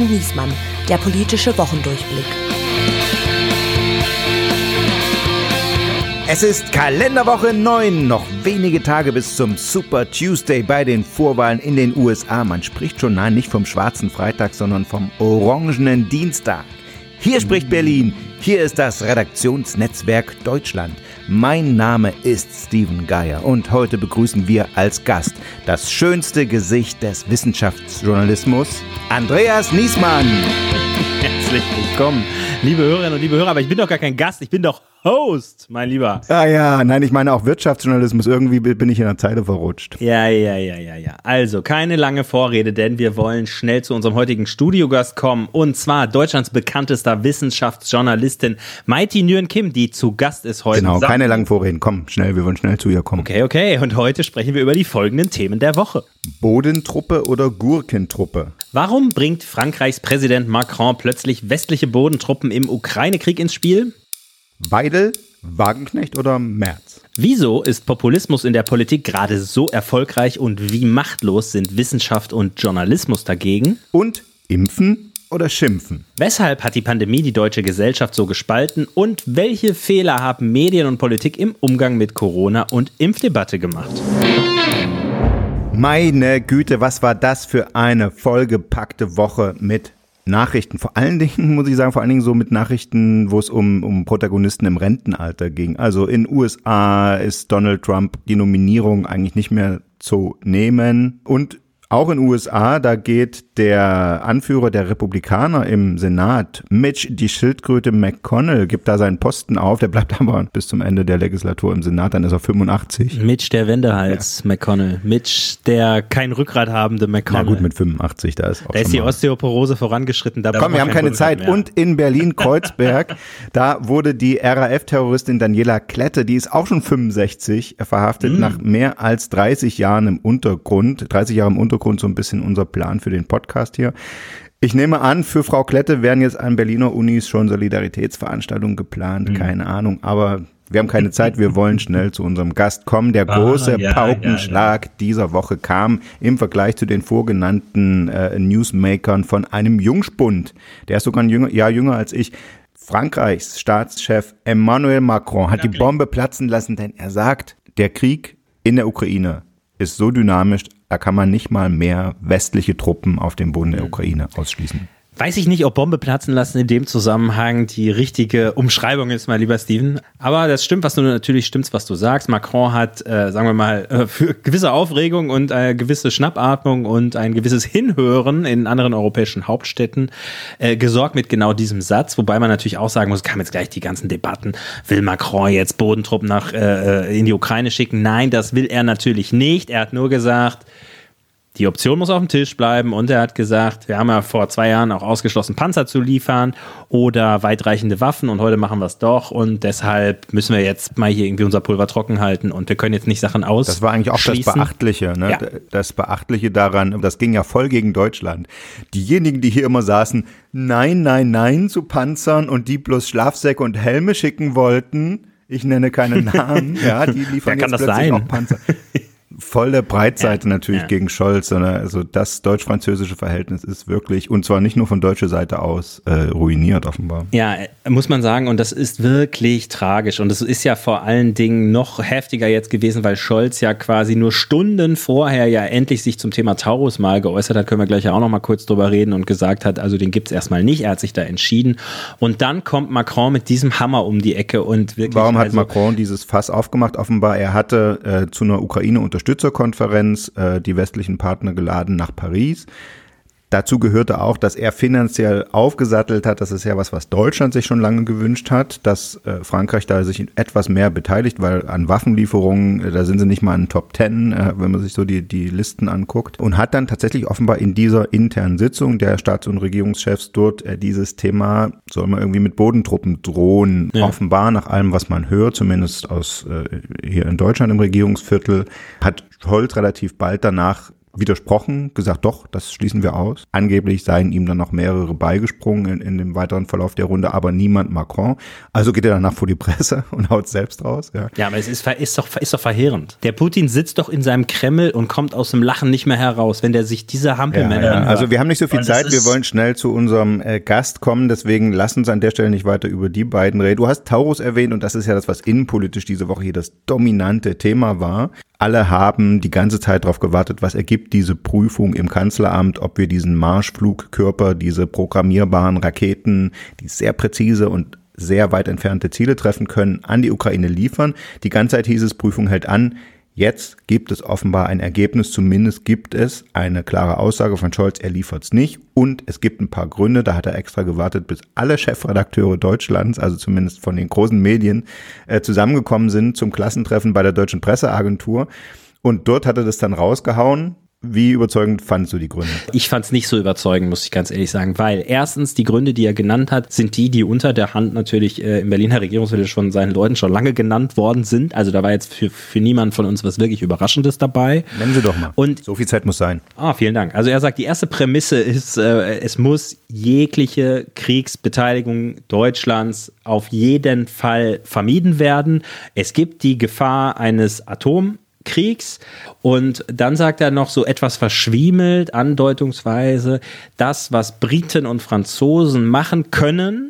und Niesmann, der politische Wochendurchblick. Es ist Kalenderwoche 9, noch wenige Tage bis zum Super Tuesday bei den Vorwahlen in den USA. Man spricht schon nein, nicht vom schwarzen Freitag, sondern vom orangenen Dienstag. Hier spricht Berlin, hier ist das Redaktionsnetzwerk Deutschland. Mein Name ist Steven Geier und heute begrüßen wir als Gast das schönste Gesicht des Wissenschaftsjournalismus, Andreas Niesmann. Herzlich willkommen, liebe Hörerinnen und liebe Hörer, aber ich bin doch gar kein Gast, ich bin doch Host, mein Lieber. Ah ja, nein, ich meine auch Wirtschaftsjournalismus. Irgendwie bin ich in der Zeile verrutscht. Ja, ja, ja, ja, ja. Also, keine lange Vorrede, denn wir wollen schnell zu unserem heutigen Studiogast kommen. Und zwar Deutschlands bekanntester Wissenschaftsjournalistin Mighty Nguyen Kim, die zu Gast ist heute. Genau, keine langen Vorreden. Komm, schnell, wir wollen schnell zu ihr kommen. Okay, okay. Und heute sprechen wir über die folgenden Themen der Woche. Bodentruppe oder Gurkentruppe? Warum bringt Frankreichs Präsident Macron plötzlich westliche Bodentruppen im Ukraine-Krieg ins Spiel? Weidel, Wagenknecht oder Merz? Wieso ist Populismus in der Politik gerade so erfolgreich und wie machtlos sind Wissenschaft und Journalismus dagegen? Und impfen oder schimpfen? Weshalb hat die Pandemie die deutsche Gesellschaft so gespalten und welche Fehler haben Medien und Politik im Umgang mit Corona und Impfdebatte gemacht? Meine Güte, was war das für eine vollgepackte Woche mit Nachrichten, vor allen Dingen, muss ich sagen, vor allen Dingen so mit Nachrichten, wo es um, um Protagonisten im Rentenalter ging. Also in USA ist Donald Trump die Nominierung eigentlich nicht mehr zu nehmen. Und auch in USA, da geht der Anführer der Republikaner im Senat, Mitch die Schildkröte McConnell, gibt da seinen Posten auf. Der bleibt aber bis zum Ende der Legislatur im Senat, dann ist er 85. Mitch der Wendehals ja. McConnell. Mitch der kein Rückgrat habende McConnell. Na gut, mit 85, da ist auch Da ist die Osteoporose vorangeschritten. Da Komm, wir haben keine Zeit. Mehr. Und in Berlin-Kreuzberg, da wurde die RAF-Terroristin Daniela Klette, die ist auch schon 65, verhaftet, mm. nach mehr als 30 Jahren im Untergrund, 30 Jahre im Untergrund Hintergrund so ein bisschen unser Plan für den Podcast hier. Ich nehme an, für Frau Klette werden jetzt an Berliner Unis schon Solidaritätsveranstaltungen geplant, mhm. keine Ahnung, aber wir haben keine Zeit, wir wollen schnell zu unserem Gast kommen. Der ah, große ah, ja, Paukenschlag ja, ja. dieser Woche kam im Vergleich zu den vorgenannten äh, Newsmakern von einem Jungspund. Der ist sogar ein jünger, Jahr jünger als ich. Frankreichs Staatschef Emmanuel Macron hat die Bombe platzen lassen, denn er sagt, der Krieg in der Ukraine ist so dynamisch, da kann man nicht mal mehr westliche Truppen auf dem Boden der Ukraine ausschließen. Weiß ich nicht, ob Bombe platzen lassen in dem Zusammenhang die richtige Umschreibung ist, mein lieber Steven. Aber das stimmt, was du natürlich stimmst, was du sagst. Macron hat, äh, sagen wir mal, äh, für gewisse Aufregung und eine gewisse Schnappatmung und ein gewisses Hinhören in anderen europäischen Hauptstädten äh, gesorgt mit genau diesem Satz. Wobei man natürlich auch sagen muss, kam jetzt gleich die ganzen Debatten. Will Macron jetzt Bodentruppen nach äh, äh in die Ukraine schicken? Nein, das will er natürlich nicht. Er hat nur gesagt, die Option muss auf dem Tisch bleiben und er hat gesagt, wir haben ja vor zwei Jahren auch ausgeschlossen, Panzer zu liefern oder weitreichende Waffen und heute machen wir es doch und deshalb müssen wir jetzt mal hier irgendwie unser Pulver trocken halten und wir können jetzt nicht Sachen aus. Das war eigentlich auch das Beachtliche, ne? Ja. Das Beachtliche daran, das ging ja voll gegen Deutschland. Diejenigen, die hier immer saßen, nein, nein, nein zu Panzern und die bloß Schlafsäcke und Helme schicken wollten, ich nenne keine Namen, ja, die liefern jetzt plötzlich sein? auch Panzer. volle Breitseite ja, natürlich ja. gegen Scholz, sondern also das deutsch-französische Verhältnis ist wirklich, und zwar nicht nur von deutscher Seite aus, äh, ruiniert offenbar. Ja, muss man sagen, und das ist wirklich tragisch. Und es ist ja vor allen Dingen noch heftiger jetzt gewesen, weil Scholz ja quasi nur Stunden vorher ja endlich sich zum Thema Taurus mal geäußert hat, können wir gleich ja auch noch mal kurz drüber reden und gesagt hat, also den gibt es erstmal nicht, er hat sich da entschieden. Und dann kommt Macron mit diesem Hammer um die Ecke und wirklich. Warum hat also, Macron dieses Fass aufgemacht? Offenbar, er hatte äh, zu einer Ukraine unterstützt Unterstützerkonferenz äh, die westlichen Partner geladen nach Paris. Dazu gehörte auch, dass er finanziell aufgesattelt hat. Das ist ja was, was Deutschland sich schon lange gewünscht hat, dass äh, Frankreich da sich etwas mehr beteiligt, weil an Waffenlieferungen, äh, da sind sie nicht mal in Top Ten, äh, wenn man sich so die, die Listen anguckt. Und hat dann tatsächlich offenbar in dieser internen Sitzung der Staats- und Regierungschefs dort äh, dieses Thema, soll man irgendwie mit Bodentruppen drohen, ja. offenbar nach allem, was man hört, zumindest aus äh, hier in Deutschland im Regierungsviertel, hat Scholz relativ bald danach widersprochen, gesagt, doch, das schließen wir aus. Angeblich seien ihm dann noch mehrere beigesprungen in, in dem weiteren Verlauf der Runde, aber niemand Macron. Also geht er danach vor die Presse und haut selbst raus. Ja, ja aber es ist, ist, doch, ist doch verheerend. Der Putin sitzt doch in seinem Kreml und kommt aus dem Lachen nicht mehr heraus, wenn der sich diese Hampelmänner ja, ja. Also wir haben nicht so viel Zeit, wir wollen schnell zu unserem äh, Gast kommen, deswegen lass uns an der Stelle nicht weiter über die beiden reden. Du hast Taurus erwähnt und das ist ja das, was innenpolitisch diese Woche hier das dominante Thema war. Alle haben die ganze Zeit darauf gewartet, was ergibt diese Prüfung im Kanzleramt, ob wir diesen Marschflugkörper, diese programmierbaren Raketen, die sehr präzise und sehr weit entfernte Ziele treffen können, an die Ukraine liefern. Die ganze Zeit hieß es, Prüfung hält an. Jetzt gibt es offenbar ein Ergebnis, zumindest gibt es eine klare Aussage von Scholz, er liefert es nicht. Und es gibt ein paar Gründe, da hat er extra gewartet, bis alle Chefredakteure Deutschlands, also zumindest von den großen Medien, äh, zusammengekommen sind zum Klassentreffen bei der Deutschen Presseagentur. Und dort hat er das dann rausgehauen. Wie überzeugend fandest du die Gründe? Ich fand es nicht so überzeugend, muss ich ganz ehrlich sagen, weil erstens die Gründe, die er genannt hat, sind die, die unter der Hand natürlich äh, im Berliner Regierungsviertel schon seinen Leuten schon lange genannt worden sind. Also da war jetzt für, für niemand von uns was wirklich Überraschendes dabei. Nennen Sie doch mal. Und so viel Zeit muss sein. Ah, vielen Dank. Also er sagt, die erste Prämisse ist, äh, es muss jegliche Kriegsbeteiligung Deutschlands auf jeden Fall vermieden werden. Es gibt die Gefahr eines Atom Kriegs. Und dann sagt er noch so etwas verschwiemelt, andeutungsweise, das, was Briten und Franzosen machen können,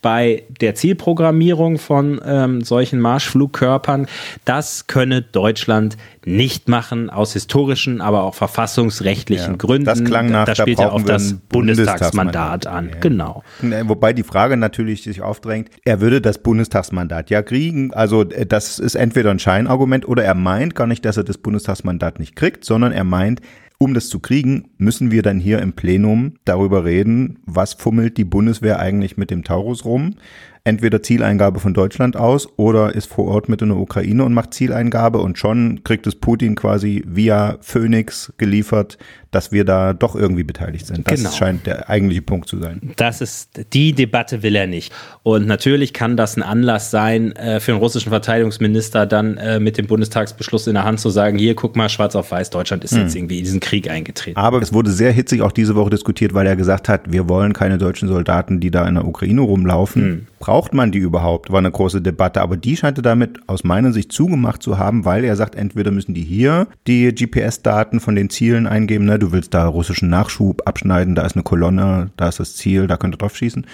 bei der Zielprogrammierung von ähm, solchen Marschflugkörpern, das könne Deutschland nicht machen, aus historischen, aber auch verfassungsrechtlichen ja, Gründen. Das klang nach, da spielt er auf das Bundestagsmandat, Bundestagsmandat an. Ja. Genau. Wobei die Frage natürlich sich aufdrängt, er würde das Bundestagsmandat ja kriegen. Also äh, das ist entweder ein Scheinargument oder er meint gar nicht, dass er das Bundestagsmandat nicht kriegt, sondern er meint, um das zu kriegen, müssen wir dann hier im Plenum darüber reden, was fummelt die Bundeswehr eigentlich mit dem Taurus rum? Entweder Zieleingabe von Deutschland aus oder ist vor Ort mit in der Ukraine und macht Zieleingabe und schon kriegt es Putin quasi via Phoenix geliefert, dass wir da doch irgendwie beteiligt sind. Das genau. scheint der eigentliche Punkt zu sein. Das ist, die Debatte will er nicht. Und natürlich kann das ein Anlass sein, äh, für den russischen Verteidigungsminister dann äh, mit dem Bundestagsbeschluss in der Hand zu sagen, hier, guck mal, schwarz auf weiß, Deutschland ist hm. jetzt irgendwie in diesen Krieg eingetreten. Aber es wurde sehr hitzig auch diese Woche diskutiert, weil er gesagt hat, wir wollen keine deutschen Soldaten, die da in der Ukraine rumlaufen. Hm braucht man die überhaupt? War eine große Debatte. Aber die scheint er damit aus meiner Sicht zugemacht zu haben, weil er sagt, entweder müssen die hier die GPS-Daten von den Zielen eingeben, ne? Du willst da russischen Nachschub abschneiden, da ist eine Kolonne, da ist das Ziel, da könnt ihr drauf schießen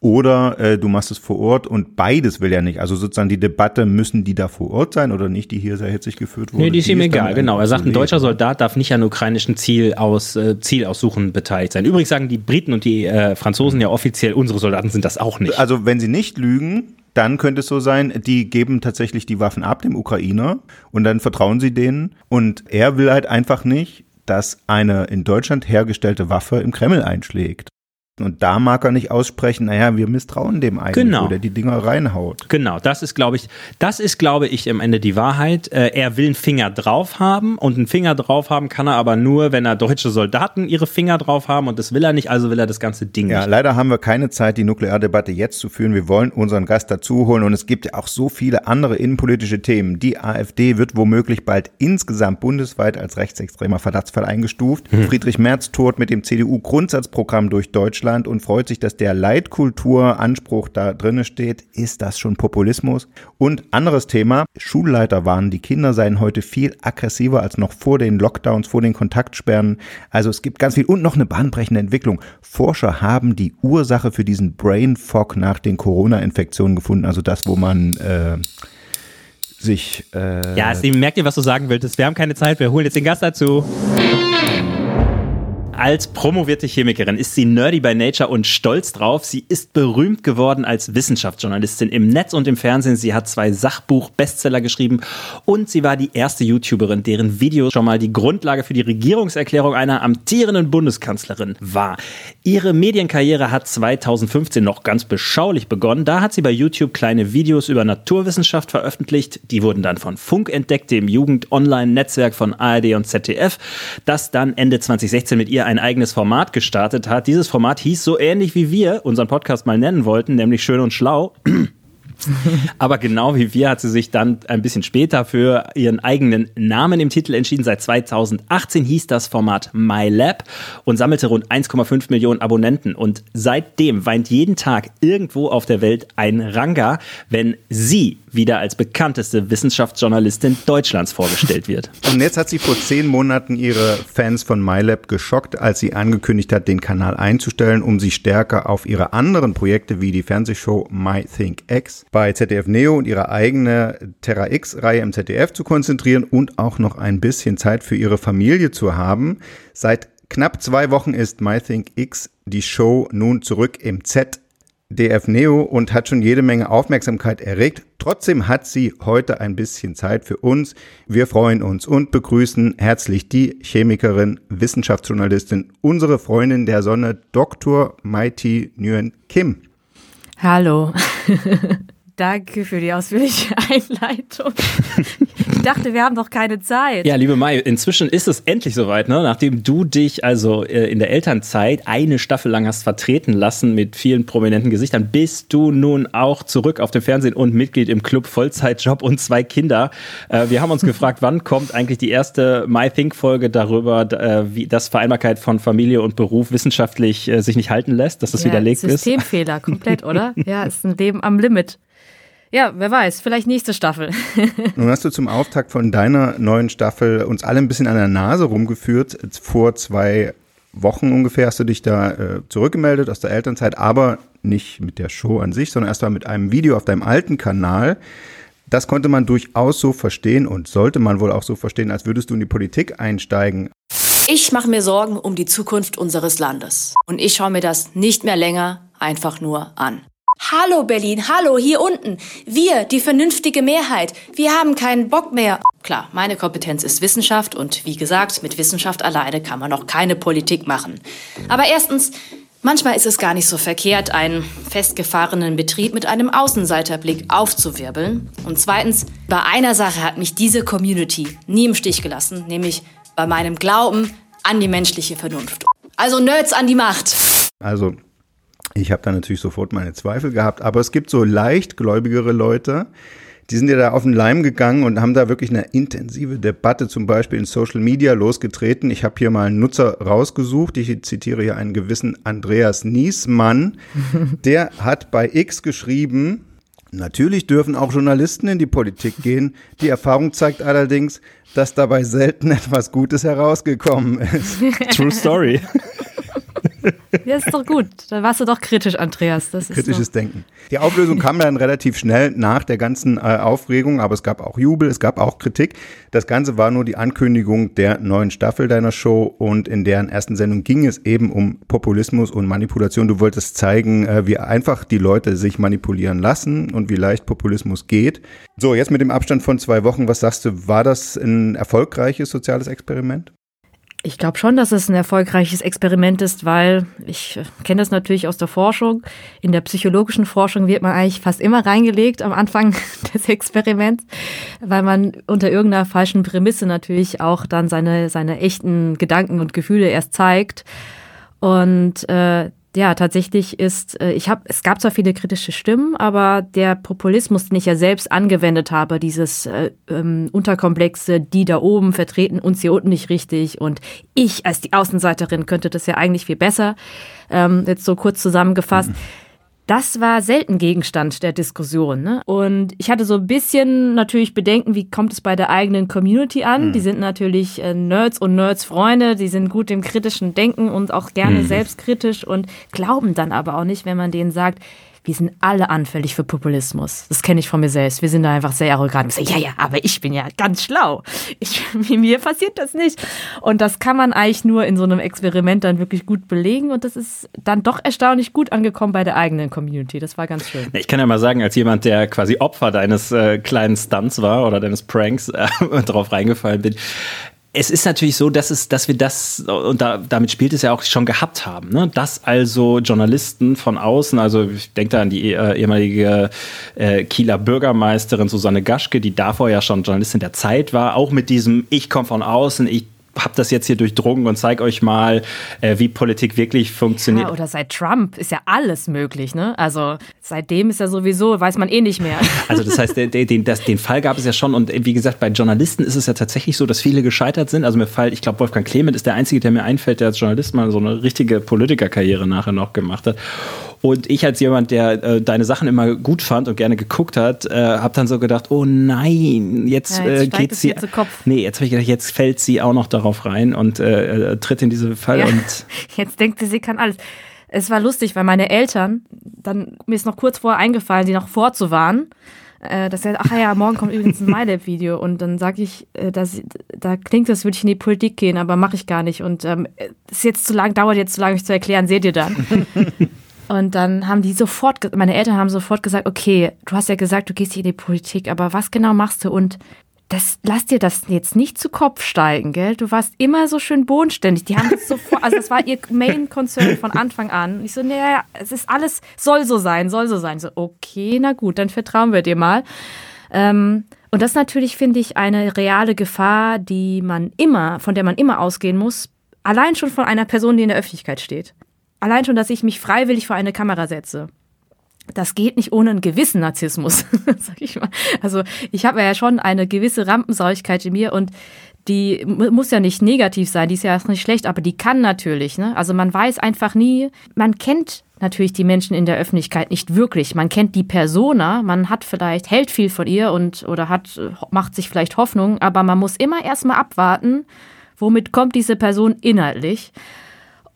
oder äh, du machst es vor Ort und beides will er nicht. Also sozusagen die Debatte, müssen die da vor Ort sein oder nicht, die hier sehr hitzig geführt wurde? Nee, die ist ihm egal, genau. Er sagt, ein deutscher Soldat darf nicht an ukrainischen Ziel aus, äh, Zielaussuchen beteiligt sein. Übrigens sagen die Briten und die äh, Franzosen ja offiziell, unsere Soldaten sind das auch nicht. Also wenn sie nicht lügen, dann könnte es so sein, die geben tatsächlich die Waffen ab dem Ukrainer und dann vertrauen sie denen und er will halt einfach nicht, dass eine in Deutschland hergestellte Waffe im Kreml einschlägt. Und da mag er nicht aussprechen, naja, wir misstrauen dem eigentlich, genau. wo der die Dinger reinhaut. Genau, das ist, glaube ich, das ist, glaube ich, am Ende die Wahrheit. Äh, er will einen Finger drauf haben und einen Finger drauf haben kann er aber nur, wenn er deutsche Soldaten ihre Finger drauf haben und das will er nicht, also will er das ganze Ding ja, nicht. leider haben wir keine Zeit, die Nukleardebatte jetzt zu führen. Wir wollen unseren Gast dazu holen und es gibt ja auch so viele andere innenpolitische Themen. Die AfD wird womöglich bald insgesamt bundesweit als rechtsextremer Verdachtsfall eingestuft. Hm. Friedrich Merz tourt mit dem CDU-Grundsatzprogramm durch Deutschland Deutschland und freut sich, dass der Leitkulturanspruch da drinne steht. Ist das schon Populismus? Und anderes Thema, Schulleiter warnen, die Kinder seien heute viel aggressiver als noch vor den Lockdowns, vor den Kontaktsperren. Also es gibt ganz viel und noch eine bahnbrechende Entwicklung. Forscher haben die Ursache für diesen Brain Fog nach den Corona-Infektionen gefunden, also das, wo man äh, sich. Äh ja, Steven, merkt ihr, was du sagen wolltest. Wir haben keine Zeit, wir holen jetzt den Gast dazu. Als promovierte Chemikerin ist sie nerdy by nature und stolz drauf. Sie ist berühmt geworden als Wissenschaftsjournalistin im Netz und im Fernsehen. Sie hat zwei Sachbuch-Bestseller geschrieben und sie war die erste YouTuberin, deren Video schon mal die Grundlage für die Regierungserklärung einer amtierenden Bundeskanzlerin war. Ihre Medienkarriere hat 2015 noch ganz beschaulich begonnen. Da hat sie bei YouTube kleine Videos über Naturwissenschaft veröffentlicht. Die wurden dann von Funk entdeckt, dem Jugend-Online-Netzwerk von ARD und ZDF, das dann Ende 2016 mit ihr ein eigenes Format gestartet hat. Dieses Format hieß so ähnlich wie wir unseren Podcast mal nennen wollten, nämlich Schön und Schlau. Aber genau wie wir hat sie sich dann ein bisschen später für ihren eigenen Namen im Titel entschieden. Seit 2018 hieß das Format MyLab und sammelte rund 1,5 Millionen Abonnenten. Und seitdem weint jeden Tag irgendwo auf der Welt ein Ranga, wenn sie wieder als bekannteste Wissenschaftsjournalistin Deutschlands vorgestellt wird. Und jetzt hat sie vor zehn Monaten ihre Fans von MyLab geschockt, als sie angekündigt hat, den Kanal einzustellen, um sich stärker auf ihre anderen Projekte wie die Fernsehshow MyThinkX bei ZDF Neo und ihre eigene Terra X-Reihe im ZDF zu konzentrieren und auch noch ein bisschen Zeit für ihre Familie zu haben. Seit knapp zwei Wochen ist MyThinkX die Show nun zurück im Z DF Neo und hat schon jede Menge Aufmerksamkeit erregt. Trotzdem hat sie heute ein bisschen Zeit für uns. Wir freuen uns und begrüßen herzlich die Chemikerin, Wissenschaftsjournalistin, unsere Freundin der Sonne, Dr. Mighty Nguyen Kim. Hallo. Danke für die ausführliche Einleitung. Ich dachte, wir haben doch keine Zeit. Ja, liebe Mai, inzwischen ist es endlich soweit, ne? Nachdem du dich also äh, in der Elternzeit eine Staffel lang hast vertreten lassen mit vielen prominenten Gesichtern, bist du nun auch zurück auf dem Fernsehen und Mitglied im Club, Vollzeitjob und zwei Kinder. Äh, wir haben uns gefragt, wann kommt eigentlich die erste My Think Folge darüber, äh, wie das Vereinbarkeit von Familie und Beruf wissenschaftlich sich nicht halten lässt, dass das ja, widerlegt Systemfehler, ist. Systemfehler, komplett, oder? Ja, ist ein Leben am Limit. Ja, wer weiß, vielleicht nächste Staffel. Nun hast du zum Auftakt von deiner neuen Staffel uns alle ein bisschen an der Nase rumgeführt. Vor zwei Wochen ungefähr hast du dich da äh, zurückgemeldet aus der Elternzeit, aber nicht mit der Show an sich, sondern erst mal mit einem Video auf deinem alten Kanal. Das konnte man durchaus so verstehen und sollte man wohl auch so verstehen, als würdest du in die Politik einsteigen. Ich mache mir Sorgen um die Zukunft unseres Landes. Und ich schaue mir das nicht mehr länger einfach nur an. Hallo Berlin, hallo hier unten. Wir, die vernünftige Mehrheit, wir haben keinen Bock mehr. Klar, meine Kompetenz ist Wissenschaft und wie gesagt, mit Wissenschaft alleine kann man noch keine Politik machen. Aber erstens, manchmal ist es gar nicht so verkehrt, einen festgefahrenen Betrieb mit einem Außenseiterblick aufzuwirbeln. Und zweitens, bei einer Sache hat mich diese Community nie im Stich gelassen, nämlich bei meinem Glauben an die menschliche Vernunft. Also Nerds an die Macht. Also ich habe da natürlich sofort meine Zweifel gehabt, aber es gibt so leicht gläubigere Leute, die sind ja da auf den Leim gegangen und haben da wirklich eine intensive Debatte zum Beispiel in Social Media losgetreten. Ich habe hier mal einen Nutzer rausgesucht. Ich zitiere hier einen gewissen Andreas Niesmann. Der hat bei X geschrieben, Natürlich dürfen auch Journalisten in die Politik gehen. Die Erfahrung zeigt allerdings, dass dabei selten etwas Gutes herausgekommen ist. True Story. Ja, ist doch gut. Da warst du doch kritisch, Andreas. Das Kritisches Denken. Die Auflösung kam dann relativ schnell nach der ganzen äh, Aufregung, aber es gab auch Jubel, es gab auch Kritik. Das Ganze war nur die Ankündigung der neuen Staffel deiner Show und in deren ersten Sendung ging es eben um Populismus und Manipulation. Du wolltest zeigen, äh, wie einfach die Leute sich manipulieren lassen und wie leicht Populismus geht. So, jetzt mit dem Abstand von zwei Wochen, was sagst du, war das ein erfolgreiches soziales Experiment? Ich glaube schon, dass es ein erfolgreiches Experiment ist, weil ich äh, kenne das natürlich aus der Forschung. In der psychologischen Forschung wird man eigentlich fast immer reingelegt am Anfang des Experiments, weil man unter irgendeiner falschen Prämisse natürlich auch dann seine, seine echten Gedanken und Gefühle erst zeigt. Und äh, ja, tatsächlich ist, äh, ich habe, es gab zwar viele kritische Stimmen, aber der Populismus, den ich ja selbst angewendet habe, dieses äh, ähm, Unterkomplexe, die da oben vertreten uns hier unten nicht richtig und ich als die Außenseiterin könnte das ja eigentlich viel besser, ähm, jetzt so kurz zusammengefasst. Mhm das war selten Gegenstand der Diskussion. Ne? Und ich hatte so ein bisschen natürlich Bedenken, wie kommt es bei der eigenen Community an? Mhm. Die sind natürlich äh, Nerds und Nerds-Freunde, die sind gut im kritischen Denken und auch gerne mhm. selbstkritisch und glauben dann aber auch nicht, wenn man denen sagt, wir sind alle anfällig für Populismus. Das kenne ich von mir selbst. Wir sind da einfach sehr arrogant. Wir sagen, ja, ja, aber ich bin ja ganz schlau. Ich, mir passiert das nicht. Und das kann man eigentlich nur in so einem Experiment dann wirklich gut belegen. Und das ist dann doch erstaunlich gut angekommen bei der eigenen Community. Das war ganz schön. Ich kann ja mal sagen, als jemand, der quasi Opfer deines äh, kleinen Stunts war oder deines Pranks äh, drauf reingefallen bin, es ist natürlich so, dass es, dass wir das, und da, damit spielt es ja auch schon gehabt haben, ne? dass also Journalisten von außen, also ich denke da an die äh, ehemalige äh, Kieler Bürgermeisterin Susanne Gaschke, die davor ja schon Journalistin der Zeit war, auch mit diesem Ich komme von außen, ich habe das jetzt hier durchdrungen und zeige euch mal, äh, wie Politik wirklich funktioniert. Ja, oder seit Trump ist ja alles möglich, ne? Also seitdem ist ja sowieso, weiß man eh nicht mehr. Also das heißt, den, den, das, den Fall gab es ja schon und wie gesagt, bei Journalisten ist es ja tatsächlich so, dass viele gescheitert sind. Also mir fällt, ich glaube, Wolfgang Clement ist der Einzige, der mir einfällt, der als Journalist mal so eine richtige Politikerkarriere nachher noch gemacht hat. Und ich als jemand, der äh, deine Sachen immer gut fand und gerne geguckt hat, äh, habe dann so gedacht, oh nein, jetzt, ja, jetzt äh, geht sie. Nee, jetzt habe ich gedacht, jetzt fällt sie auch noch darauf rein und äh, äh, tritt in diese Fall ja. und jetzt denkt sie, sie kann alles. Es war lustig, weil meine Eltern, dann mir ist noch kurz vorher eingefallen, die noch vorzuwarnen. Äh, dass er, ach ja, morgen kommt übrigens ein MyLab-Video und dann sage ich, äh, dass, da klingt das, würde ich in die Politik gehen, aber mache ich gar nicht und ähm, ist jetzt zu lang, dauert jetzt zu lange, mich zu erklären, seht ihr dann. Und dann haben die sofort, meine Eltern haben sofort gesagt, okay, du hast ja gesagt, du gehst hier in die Politik, aber was genau machst du? Und das, lass dir das jetzt nicht zu Kopf steigen, gell? Du warst immer so schön bodenständig. Die haben das sofort, also das war ihr Main Concern von Anfang an. Ich so, naja, es ist alles, soll so sein, soll so sein. So, okay, na gut, dann vertrauen wir dir mal. Ähm, und das natürlich, finde ich, eine reale Gefahr, die man immer, von der man immer ausgehen muss. Allein schon von einer Person, die in der Öffentlichkeit steht allein schon, dass ich mich freiwillig vor eine Kamera setze. Das geht nicht ohne einen gewissen Narzissmus, sag ich mal. Also ich habe ja schon eine gewisse Rampensäuigkeit in mir und die muss ja nicht negativ sein, die ist ja auch nicht schlecht, aber die kann natürlich. Ne? Also man weiß einfach nie, man kennt natürlich die Menschen in der Öffentlichkeit nicht wirklich. Man kennt die Persona, man hat vielleicht, hält viel von ihr und oder hat, macht sich vielleicht Hoffnung, aber man muss immer erstmal abwarten, womit kommt diese Person inhaltlich.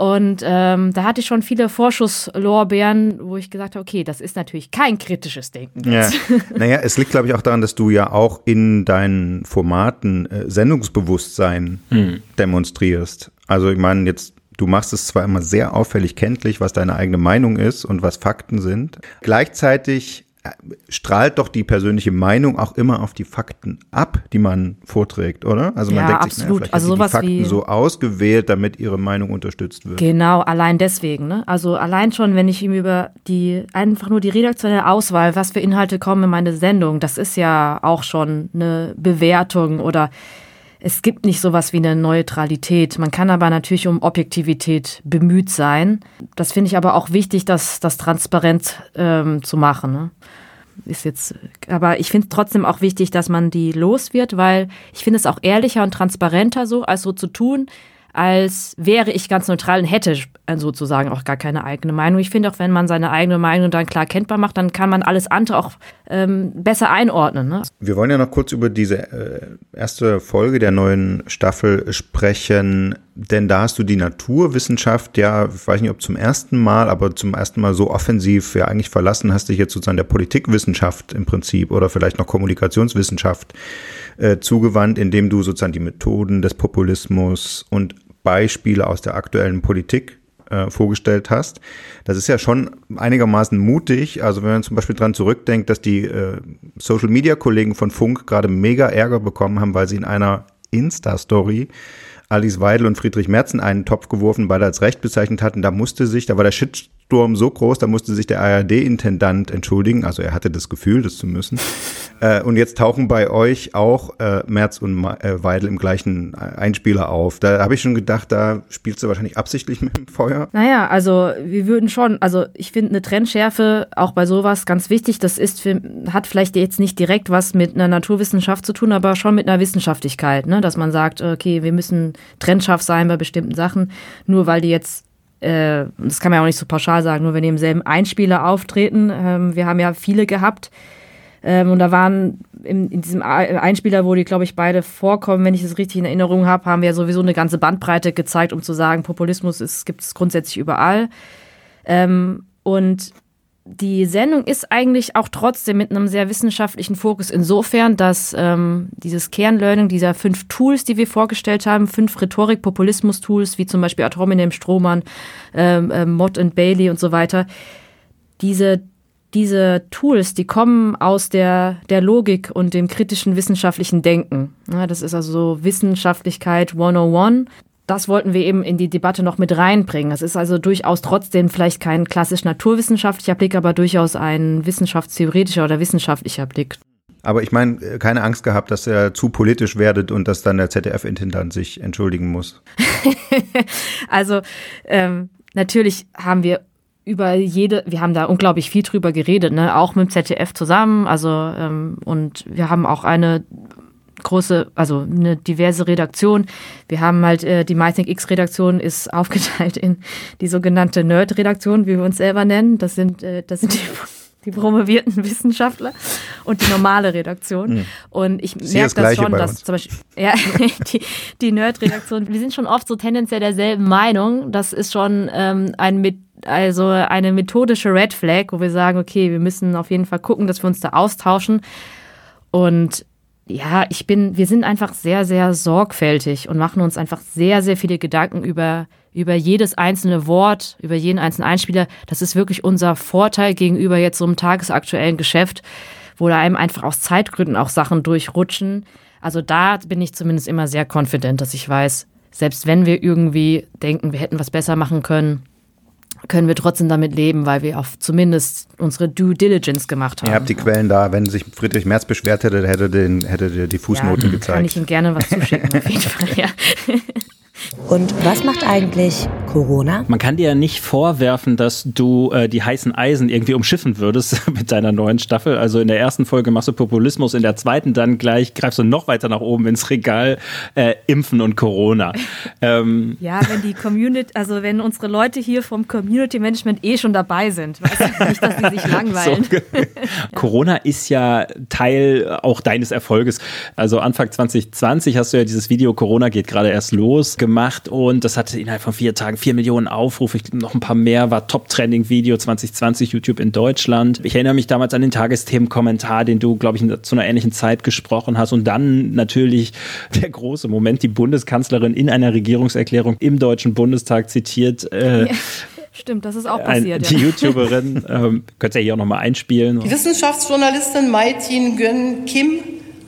Und ähm, da hatte ich schon viele Vorschusslorbeeren, wo ich gesagt habe, okay, das ist natürlich kein kritisches Denken. Ja. naja, es liegt, glaube ich, auch daran, dass du ja auch in deinen Formaten äh, Sendungsbewusstsein hm. demonstrierst. Also ich meine, jetzt Du machst es zwar immer sehr auffällig kenntlich, was deine eigene Meinung ist und was Fakten sind. Gleichzeitig strahlt doch die persönliche Meinung auch immer auf die Fakten ab, die man vorträgt, oder? Also man ja, denkt absolut. sich, naja, also die Fakten so ausgewählt, damit ihre Meinung unterstützt wird. Genau, allein deswegen. Ne? Also allein schon, wenn ich ihm über die einfach nur die redaktionelle Auswahl, was für Inhalte kommen in meine Sendung, das ist ja auch schon eine Bewertung oder es gibt nicht sowas wie eine Neutralität. Man kann aber natürlich um Objektivität bemüht sein. Das finde ich aber auch wichtig, das, das transparent ähm, zu machen. Ne? Ist jetzt, aber ich finde es trotzdem auch wichtig, dass man die los wird, weil ich finde es auch ehrlicher und transparenter so, als so zu tun, als wäre ich ganz neutral und hätte sozusagen auch gar keine eigene Meinung. Ich finde auch, wenn man seine eigene Meinung dann klar kennbar macht, dann kann man alles andere auch ähm, besser einordnen. Ne? Wir wollen ja noch kurz über diese äh, erste Folge der neuen Staffel sprechen, denn da hast du die Naturwissenschaft ja, ich weiß nicht, ob zum ersten Mal, aber zum ersten Mal so offensiv ja eigentlich verlassen, hast dich jetzt sozusagen der Politikwissenschaft im Prinzip oder vielleicht noch Kommunikationswissenschaft äh, zugewandt, indem du sozusagen die Methoden des Populismus und Beispiele aus der aktuellen Politik äh, vorgestellt hast. Das ist ja schon einigermaßen mutig. Also wenn man zum Beispiel dran zurückdenkt, dass die äh, Social-Media-Kollegen von Funk gerade mega Ärger bekommen haben, weil sie in einer Insta-Story Alice Weidel und Friedrich Merzen einen Topf geworfen, beide als recht bezeichnet hatten. Da musste sich, da war der Shit Shitstorm so groß, da musste sich der ARD-Intendant entschuldigen. Also er hatte das Gefühl, das zu müssen. Äh, und jetzt tauchen bei euch auch äh, Merz und Ma äh, Weidel im gleichen Einspieler auf. Da habe ich schon gedacht, da spielst du wahrscheinlich absichtlich mit dem Feuer. Naja, also wir würden schon, also ich finde eine Trennschärfe auch bei sowas ganz wichtig. Das ist für, hat vielleicht jetzt nicht direkt was mit einer Naturwissenschaft zu tun, aber schon mit einer Wissenschaftlichkeit, ne? dass man sagt, okay, wir müssen trennscharf sein bei bestimmten Sachen, nur weil die jetzt äh, das kann man ja auch nicht so pauschal sagen, nur wenn die im selben Einspieler auftreten. Ähm, wir haben ja viele gehabt. Ähm, und da waren in, in, diesem Einspieler, wo die, glaube ich, beide vorkommen, wenn ich das richtig in Erinnerung habe, haben wir ja sowieso eine ganze Bandbreite gezeigt, um zu sagen, Populismus gibt es grundsätzlich überall. Ähm, und die Sendung ist eigentlich auch trotzdem mit einem sehr wissenschaftlichen Fokus insofern, dass ähm, dieses Kernlearning dieser fünf Tools, die wir vorgestellt haben, fünf Rhetorik-Populismus-Tools, wie zum Beispiel Ad Strohmann, ähm, äh, Mott und Bailey und so weiter, diese, diese Tools, die kommen aus der, der Logik und dem kritischen wissenschaftlichen Denken. Ja, das ist also so Wissenschaftlichkeit 101 das wollten wir eben in die Debatte noch mit reinbringen. Es ist also durchaus trotzdem vielleicht kein klassisch naturwissenschaftlicher Blick, aber durchaus ein wissenschaftstheoretischer oder wissenschaftlicher Blick. Aber ich meine, keine Angst gehabt, dass er zu politisch werdet und dass dann der ZDF-Intendant sich entschuldigen muss. also ähm, natürlich haben wir über jede, wir haben da unglaublich viel drüber geredet, ne? auch mit dem ZDF zusammen. Also ähm, und wir haben auch eine große, also eine diverse Redaktion. Wir haben halt äh, die MyThink X-Redaktion ist aufgeteilt in die sogenannte Nerd-Redaktion, wie wir uns selber nennen. Das sind, äh, das sind die die promovierten Wissenschaftler und die normale Redaktion. Mhm. Und ich merke das schon, dass zum Beispiel ja, die, die Nerd-Redaktion, wir sind schon oft so tendenziell derselben Meinung. Das ist schon ähm, ein also eine methodische Red Flag, wo wir sagen, okay, wir müssen auf jeden Fall gucken, dass wir uns da austauschen. Und ja, ich bin, wir sind einfach sehr, sehr sorgfältig und machen uns einfach sehr, sehr viele Gedanken über, über jedes einzelne Wort, über jeden einzelnen Einspieler. Das ist wirklich unser Vorteil gegenüber jetzt so einem tagesaktuellen Geschäft, wo da einem einfach aus Zeitgründen auch Sachen durchrutschen. Also da bin ich zumindest immer sehr confident, dass ich weiß, selbst wenn wir irgendwie denken, wir hätten was besser machen können, können wir trotzdem damit leben, weil wir auch zumindest unsere Due Diligence gemacht haben. Ihr habt die Quellen da. Wenn sich Friedrich Merz beschwert hätte, hätte, den, hätte der die Fußnoten ja, gezeigt. Kann ich ihm gerne was zuschicken, auf jeden Fall, ja. Und was macht eigentlich Corona? Man kann dir ja nicht vorwerfen, dass du äh, die heißen Eisen irgendwie umschiffen würdest mit deiner neuen Staffel. Also in der ersten Folge machst du Populismus, in der zweiten dann gleich greifst du noch weiter nach oben ins Regal äh, Impfen und Corona. Ähm, ja, wenn die Community, also wenn unsere Leute hier vom Community Management eh schon dabei sind, weißt du nicht, dass sie sich langweilen. So, Corona ist ja Teil auch deines Erfolges. Also Anfang 2020 hast du ja dieses Video Corona geht gerade erst los gemacht gemacht und das hatte innerhalb von vier Tagen vier Millionen Aufrufe, ich, noch ein paar mehr, war Top-Trending-Video 2020 YouTube in Deutschland. Ich erinnere mich damals an den Tagesthemen-Kommentar, den du, glaube ich, zu einer ähnlichen Zeit gesprochen hast und dann natürlich der große Moment, die Bundeskanzlerin in einer Regierungserklärung im Deutschen Bundestag zitiert. Äh, ja. Stimmt, das ist auch passiert. Ein, die ja. YouTuberin, ähm, könnt ihr hier auch nochmal einspielen. Die Wissenschaftsjournalistin Mai Tin Gön Kim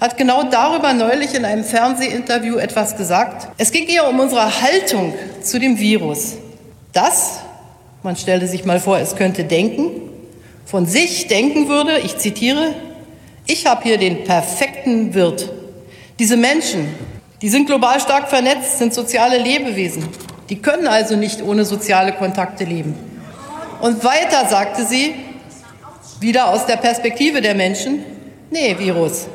hat genau darüber neulich in einem Fernsehinterview etwas gesagt. Es ging ihr um unsere Haltung zu dem Virus. Das, man stelle sich mal vor, es könnte denken, von sich denken würde, ich zitiere, ich habe hier den perfekten Wirt. Diese Menschen, die sind global stark vernetzt, sind soziale Lebewesen. Die können also nicht ohne soziale Kontakte leben. Und weiter sagte sie, wieder aus der Perspektive der Menschen, nee, Virus,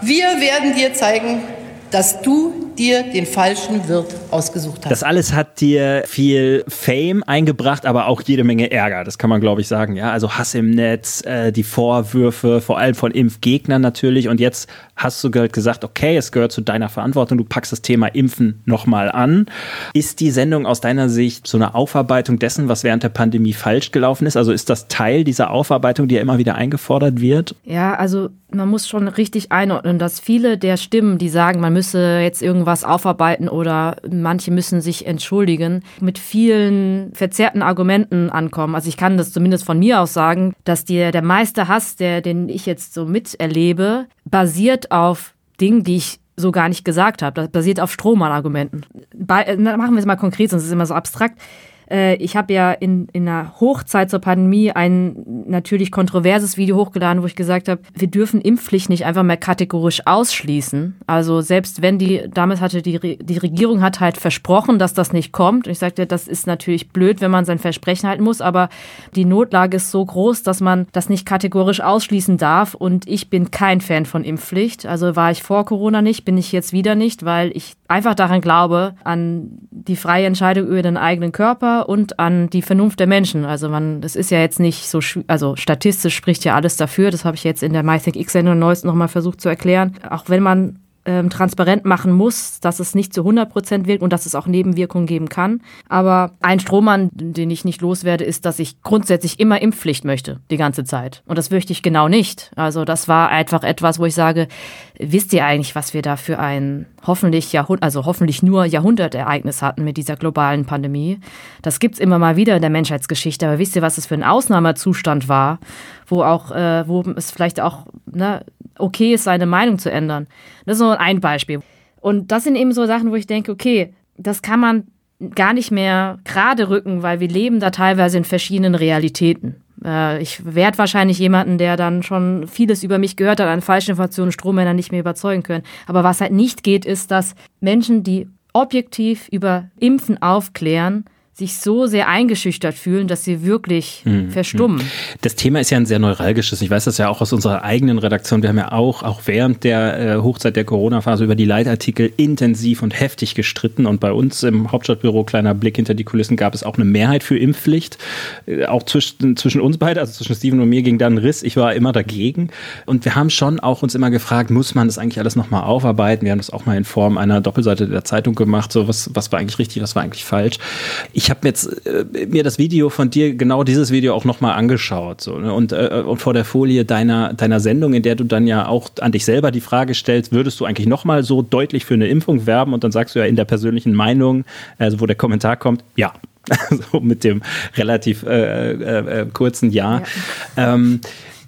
wir werden dir zeigen, dass du dir den falschen Wirt ausgesucht hast. Das alles hat dir viel Fame eingebracht, aber auch jede Menge Ärger. Das kann man, glaube ich, sagen. Ja, also Hass im Netz, äh, die Vorwürfe, vor allem von Impfgegnern natürlich. Und jetzt hast du gesagt, okay, es gehört zu deiner Verantwortung. Du packst das Thema Impfen nochmal an. Ist die Sendung aus deiner Sicht so eine Aufarbeitung dessen, was während der Pandemie falsch gelaufen ist? Also ist das Teil dieser Aufarbeitung, die ja immer wieder eingefordert wird? Ja, also man muss schon richtig einordnen, dass viele der Stimmen, die sagen, man müsse jetzt irgendwas aufarbeiten oder manche müssen sich entschuldigen, mit vielen verzerrten Argumenten ankommen. Also ich kann das zumindest von mir aus sagen, dass dir der meiste Hass, der, den ich jetzt so miterlebe, basiert auf Dingen, die ich so gar nicht gesagt habe. Das basiert auf Strohmann-Argumenten. Machen wir es mal konkret, sonst ist es immer so abstrakt. Äh, ich habe ja in, in einer Hochzeit zur Pandemie ein natürlich kontroverses Video hochgeladen, wo ich gesagt habe, wir dürfen Impfpflicht nicht einfach mehr kategorisch ausschließen. Also selbst wenn die, damit hatte die, die Regierung hat halt versprochen, dass das nicht kommt. Und ich sagte, das ist natürlich blöd, wenn man sein Versprechen halten muss, aber die Notlage ist so groß, dass man das nicht kategorisch ausschließen darf. Und ich bin kein Fan von Impfpflicht. Also war ich vor Corona nicht, bin ich jetzt wieder nicht, weil ich einfach daran glaube, an die freie Entscheidung über den eigenen Körper und an die Vernunft der Menschen. Also man, das ist ja jetzt nicht so, also statistisch spricht ja alles dafür. Das habe ich jetzt in der MyThink X-Sendung neues nochmal versucht zu erklären. Auch wenn man ähm, transparent machen muss, dass es nicht zu 100 Prozent wirkt und dass es auch Nebenwirkungen geben kann. Aber ein Strohmann, den ich nicht loswerde, ist, dass ich grundsätzlich immer Impfpflicht möchte, die ganze Zeit. Und das möchte ich genau nicht. Also das war einfach etwas, wo ich sage, wisst ihr eigentlich, was wir da für ein hoffentlich Jahrhundert, also hoffentlich nur Jahrhundertereignis hatten mit dieser globalen Pandemie? Das gibt's immer mal wieder in der Menschheitsgeschichte. Aber wisst ihr, was es für ein Ausnahmezustand war, wo auch, äh, wo es vielleicht auch ne, okay ist, seine Meinung zu ändern. Das ist nur ein Beispiel. Und das sind eben so Sachen, wo ich denke, okay, das kann man gar nicht mehr gerade rücken, weil wir leben da teilweise in verschiedenen Realitäten. Äh, ich werde wahrscheinlich jemanden, der dann schon vieles über mich gehört hat, an falschen Informationen, Strohmänner nicht mehr überzeugen können. Aber was halt nicht geht, ist, dass Menschen, die objektiv über Impfen aufklären, sich so sehr eingeschüchtert fühlen, dass sie wirklich mhm. verstummen. Das Thema ist ja ein sehr neuralgisches. Ich weiß das ja auch aus unserer eigenen Redaktion. Wir haben ja auch, auch während der äh, Hochzeit der Corona-Phase über die Leitartikel intensiv und heftig gestritten. Und bei uns im Hauptstadtbüro, kleiner Blick hinter die Kulissen, gab es auch eine Mehrheit für Impfpflicht. Äh, auch zwischen, zwischen uns beiden, also zwischen Steven und mir, ging da ein Riss. Ich war immer dagegen. Und wir haben schon auch uns immer gefragt, muss man das eigentlich alles nochmal aufarbeiten? Wir haben das auch mal in Form einer Doppelseite der Zeitung gemacht. So, was, was war eigentlich richtig, was war eigentlich falsch? Ich ich habe mir jetzt äh, mir das Video von dir, genau dieses Video auch nochmal angeschaut. So, ne? und, äh, und vor der Folie deiner, deiner Sendung, in der du dann ja auch an dich selber die Frage stellst, würdest du eigentlich nochmal so deutlich für eine Impfung werben? Und dann sagst du ja in der persönlichen Meinung, also wo der Kommentar kommt, ja. so mit dem relativ äh, äh, äh kurzen Ja. ja. Ähm,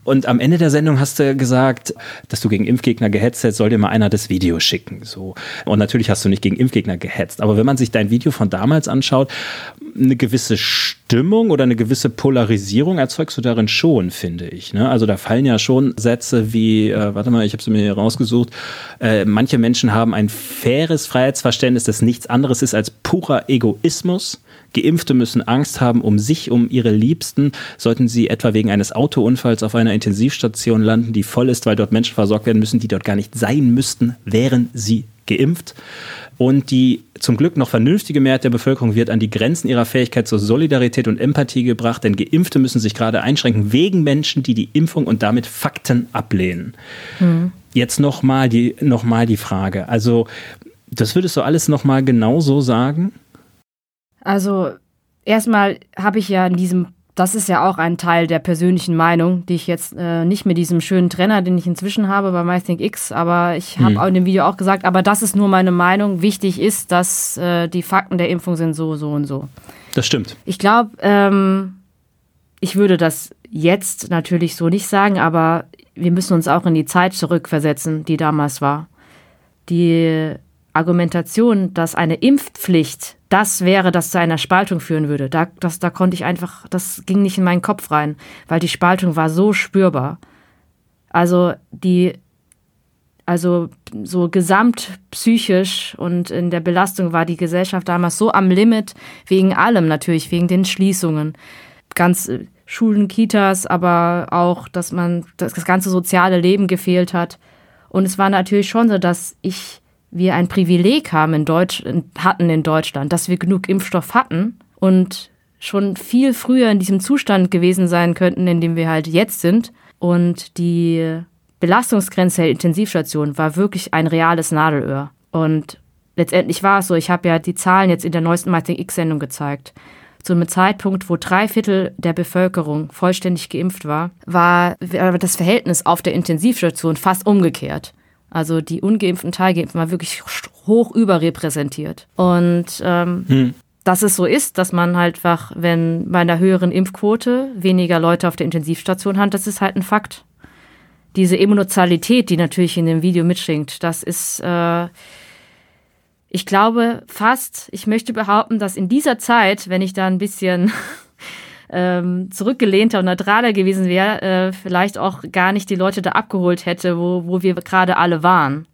und am Ende der Sendung hast du gesagt, dass du gegen Impfgegner gehetzt hättest, soll dir mal einer das Video schicken. So. Und natürlich hast du nicht gegen Impfgegner gehetzt. Aber wenn man sich dein Video von damals anschaut, eine gewisse Stimmung oder eine gewisse Polarisierung erzeugst du darin schon, finde ich. Ne? Also da fallen ja schon Sätze wie, äh, warte mal, ich habe sie mir hier rausgesucht, äh, manche Menschen haben ein faires Freiheitsverständnis, das nichts anderes ist als purer Egoismus. Geimpfte müssen Angst haben um sich, um ihre Liebsten. Sollten sie etwa wegen eines Autounfalls auf einer Intensivstation landen, die voll ist, weil dort Menschen versorgt werden müssen, die dort gar nicht sein müssten, wären sie geimpft. Und die zum Glück noch vernünftige Mehrheit der Bevölkerung wird an die Grenzen ihrer Fähigkeit zur Solidarität und Empathie gebracht, denn Geimpfte müssen sich gerade einschränken wegen Menschen, die die Impfung und damit Fakten ablehnen. Mhm. Jetzt nochmal die, noch die Frage. Also, das würdest du alles nochmal genau so sagen? Also erstmal habe ich ja in diesem, das ist ja auch ein Teil der persönlichen Meinung, die ich jetzt äh, nicht mit diesem schönen Trenner, den ich inzwischen habe bei MyThink X, aber ich habe hm. auch in dem Video auch gesagt, aber das ist nur meine Meinung. Wichtig ist, dass äh, die Fakten der Impfung sind so, so und so. Das stimmt. Ich glaube, ähm, ich würde das jetzt natürlich so nicht sagen, aber wir müssen uns auch in die Zeit zurückversetzen, die damals war. Die Argumentation, dass eine Impfpflicht das wäre, das zu einer Spaltung führen würde. Da, das, da konnte ich einfach, das ging nicht in meinen Kopf rein, weil die Spaltung war so spürbar. Also die, also so gesamtpsychisch und in der Belastung war die Gesellschaft damals so am Limit, wegen allem natürlich, wegen den Schließungen. Ganz äh, Schulen, Kitas, aber auch, dass man das ganze soziale Leben gefehlt hat. Und es war natürlich schon so, dass ich wir ein Privileg haben in Deutsch, hatten in Deutschland, dass wir genug Impfstoff hatten und schon viel früher in diesem Zustand gewesen sein könnten, in dem wir halt jetzt sind. Und die Belastungsgrenze der Intensivstation war wirklich ein reales Nadelöhr. Und letztendlich war es so, ich habe ja die Zahlen jetzt in der neuesten Martin X-Sendung gezeigt. Zu einem Zeitpunkt, wo drei Viertel der Bevölkerung vollständig geimpft war, war das Verhältnis auf der Intensivstation fast umgekehrt. Also die ungeimpften, teilgeimpften war wirklich hoch überrepräsentiert. Und ähm, hm. dass es so ist, dass man halt einfach, wenn bei einer höheren Impfquote weniger Leute auf der Intensivstation hat, das ist halt ein Fakt. Diese Emotionalität, die natürlich in dem Video mitschwingt, das ist, äh, ich glaube fast, ich möchte behaupten, dass in dieser Zeit, wenn ich da ein bisschen ähm, zurückgelehnter und neutraler gewesen wäre, äh, vielleicht auch gar nicht die Leute da abgeholt hätte, wo, wo wir gerade alle waren.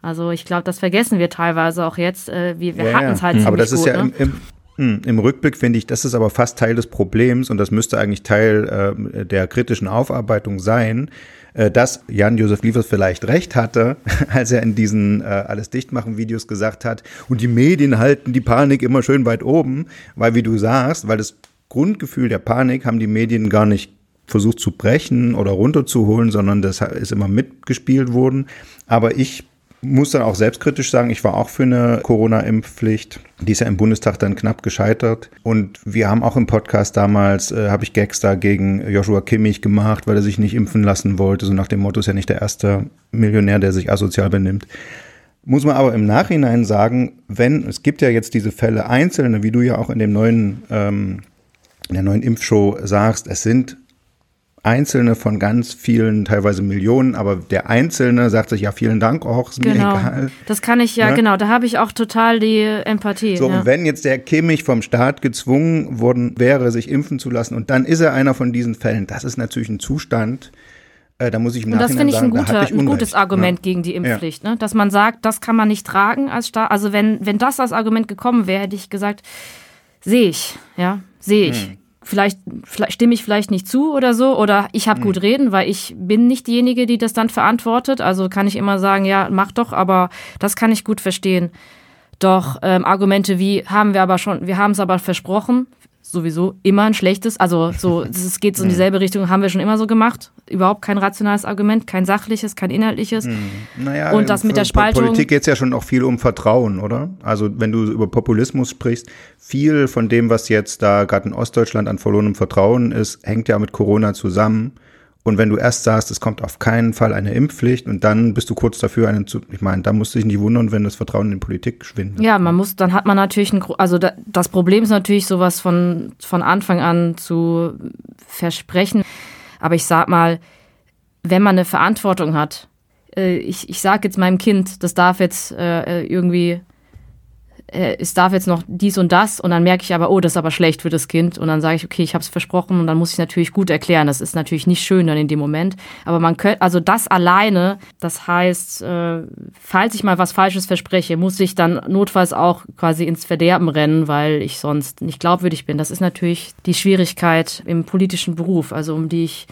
Also ich glaube, das vergessen wir teilweise auch jetzt. Äh, wir wir ja, hatten es halt ja. Aber das gut, ist ja ne? im, im, im, Rückblick finde ich, das ist aber fast Teil des Problems und das müsste eigentlich Teil äh, der kritischen Aufarbeitung sein, äh, dass Jan-Josef Liefers vielleicht recht hatte, als er in diesen äh, Alles dichtmachen Videos gesagt hat, und die Medien halten die Panik immer schön weit oben, weil wie du sagst, weil das Grundgefühl der Panik haben die Medien gar nicht versucht zu brechen oder runterzuholen, sondern das ist immer mitgespielt worden. Aber ich muss dann auch selbstkritisch sagen, ich war auch für eine Corona-Impfpflicht. Die ist ja im Bundestag dann knapp gescheitert. Und wir haben auch im Podcast damals, äh, habe ich Gags da gegen Joshua Kimmich gemacht, weil er sich nicht impfen lassen wollte. So nach dem Motto, ist ja nicht der erste Millionär, der sich asozial benimmt. Muss man aber im Nachhinein sagen, wenn, es gibt ja jetzt diese Fälle einzelne, wie du ja auch in dem neuen ähm, in der neuen Impfshow sagst, es sind Einzelne von ganz vielen, teilweise Millionen, aber der Einzelne sagt sich, ja, vielen Dank, auch ist genau. mir egal. Das kann ich ja, Ne? genau, da habe ich auch total die Empathie. So, ja. und wenn jetzt der Kimmich vom Staat gezwungen worden wäre, sich impfen zu lassen, und dann ist er einer von diesen Fällen, das ist natürlich ein Zustand, äh, da muss ich im Und das finde ich ein, sagen, da guter, ich ein gutes Argument Ja. gegen die Impfpflicht, ne? dass man sagt, das kann man nicht tragen als Staat. Also wenn, wenn das als Argument gekommen wäre, hätte ich gesagt, sehe ich, ja, sehe ich. Hm. Vielleicht, vielleicht stimme ich vielleicht nicht zu oder so, oder ich habe Hm. gut reden, weil ich bin nicht diejenige, die das dann verantwortet. Also kann ich immer sagen, ja, mach doch, aber das kann ich gut verstehen. Doch ähm, Argumente wie haben wir aber schon, wir haben es aber versprochen, sowieso immer ein schlechtes. Also so, es geht so in dieselbe Richtung, haben wir schon immer so gemacht. Überhaupt kein rationales Argument, kein sachliches, kein inhaltliches. Naja, Und das mit der Spaltung- Politik geht es ja schon auch viel um Vertrauen, oder? Also wenn du über Populismus sprichst, viel von dem, was jetzt da gerade in Ostdeutschland an verlorenem Vertrauen ist, hängt ja mit Corona zusammen. Und wenn du erst sagst, es kommt auf keinen Fall eine Impfpflicht und dann bist du kurz dafür, einen zu, ich meine, da musst du dich nicht wundern, wenn das Vertrauen in die Politik schwindet. Ja, man muss, dann hat man natürlich ein, also da, das Problem ist natürlich sowas von, von Anfang an zu versprechen. Aber ich sag mal, wenn man eine Verantwortung hat, äh, ich, ich sag jetzt meinem Kind, das darf jetzt äh, irgendwie, äh, es darf jetzt noch dies und das und dann merke ich aber, oh, das ist aber schlecht für das Kind und dann sage ich, okay, ich habe es versprochen und dann muss ich natürlich gut erklären. Das ist natürlich nicht schön dann in dem Moment, aber man könnte, also das alleine, das heißt, äh, falls ich mal was Falsches verspreche, muss ich dann notfalls auch quasi ins Verderben rennen, weil ich sonst nicht glaubwürdig bin. Das ist natürlich die Schwierigkeit im politischen Beruf, also um die ich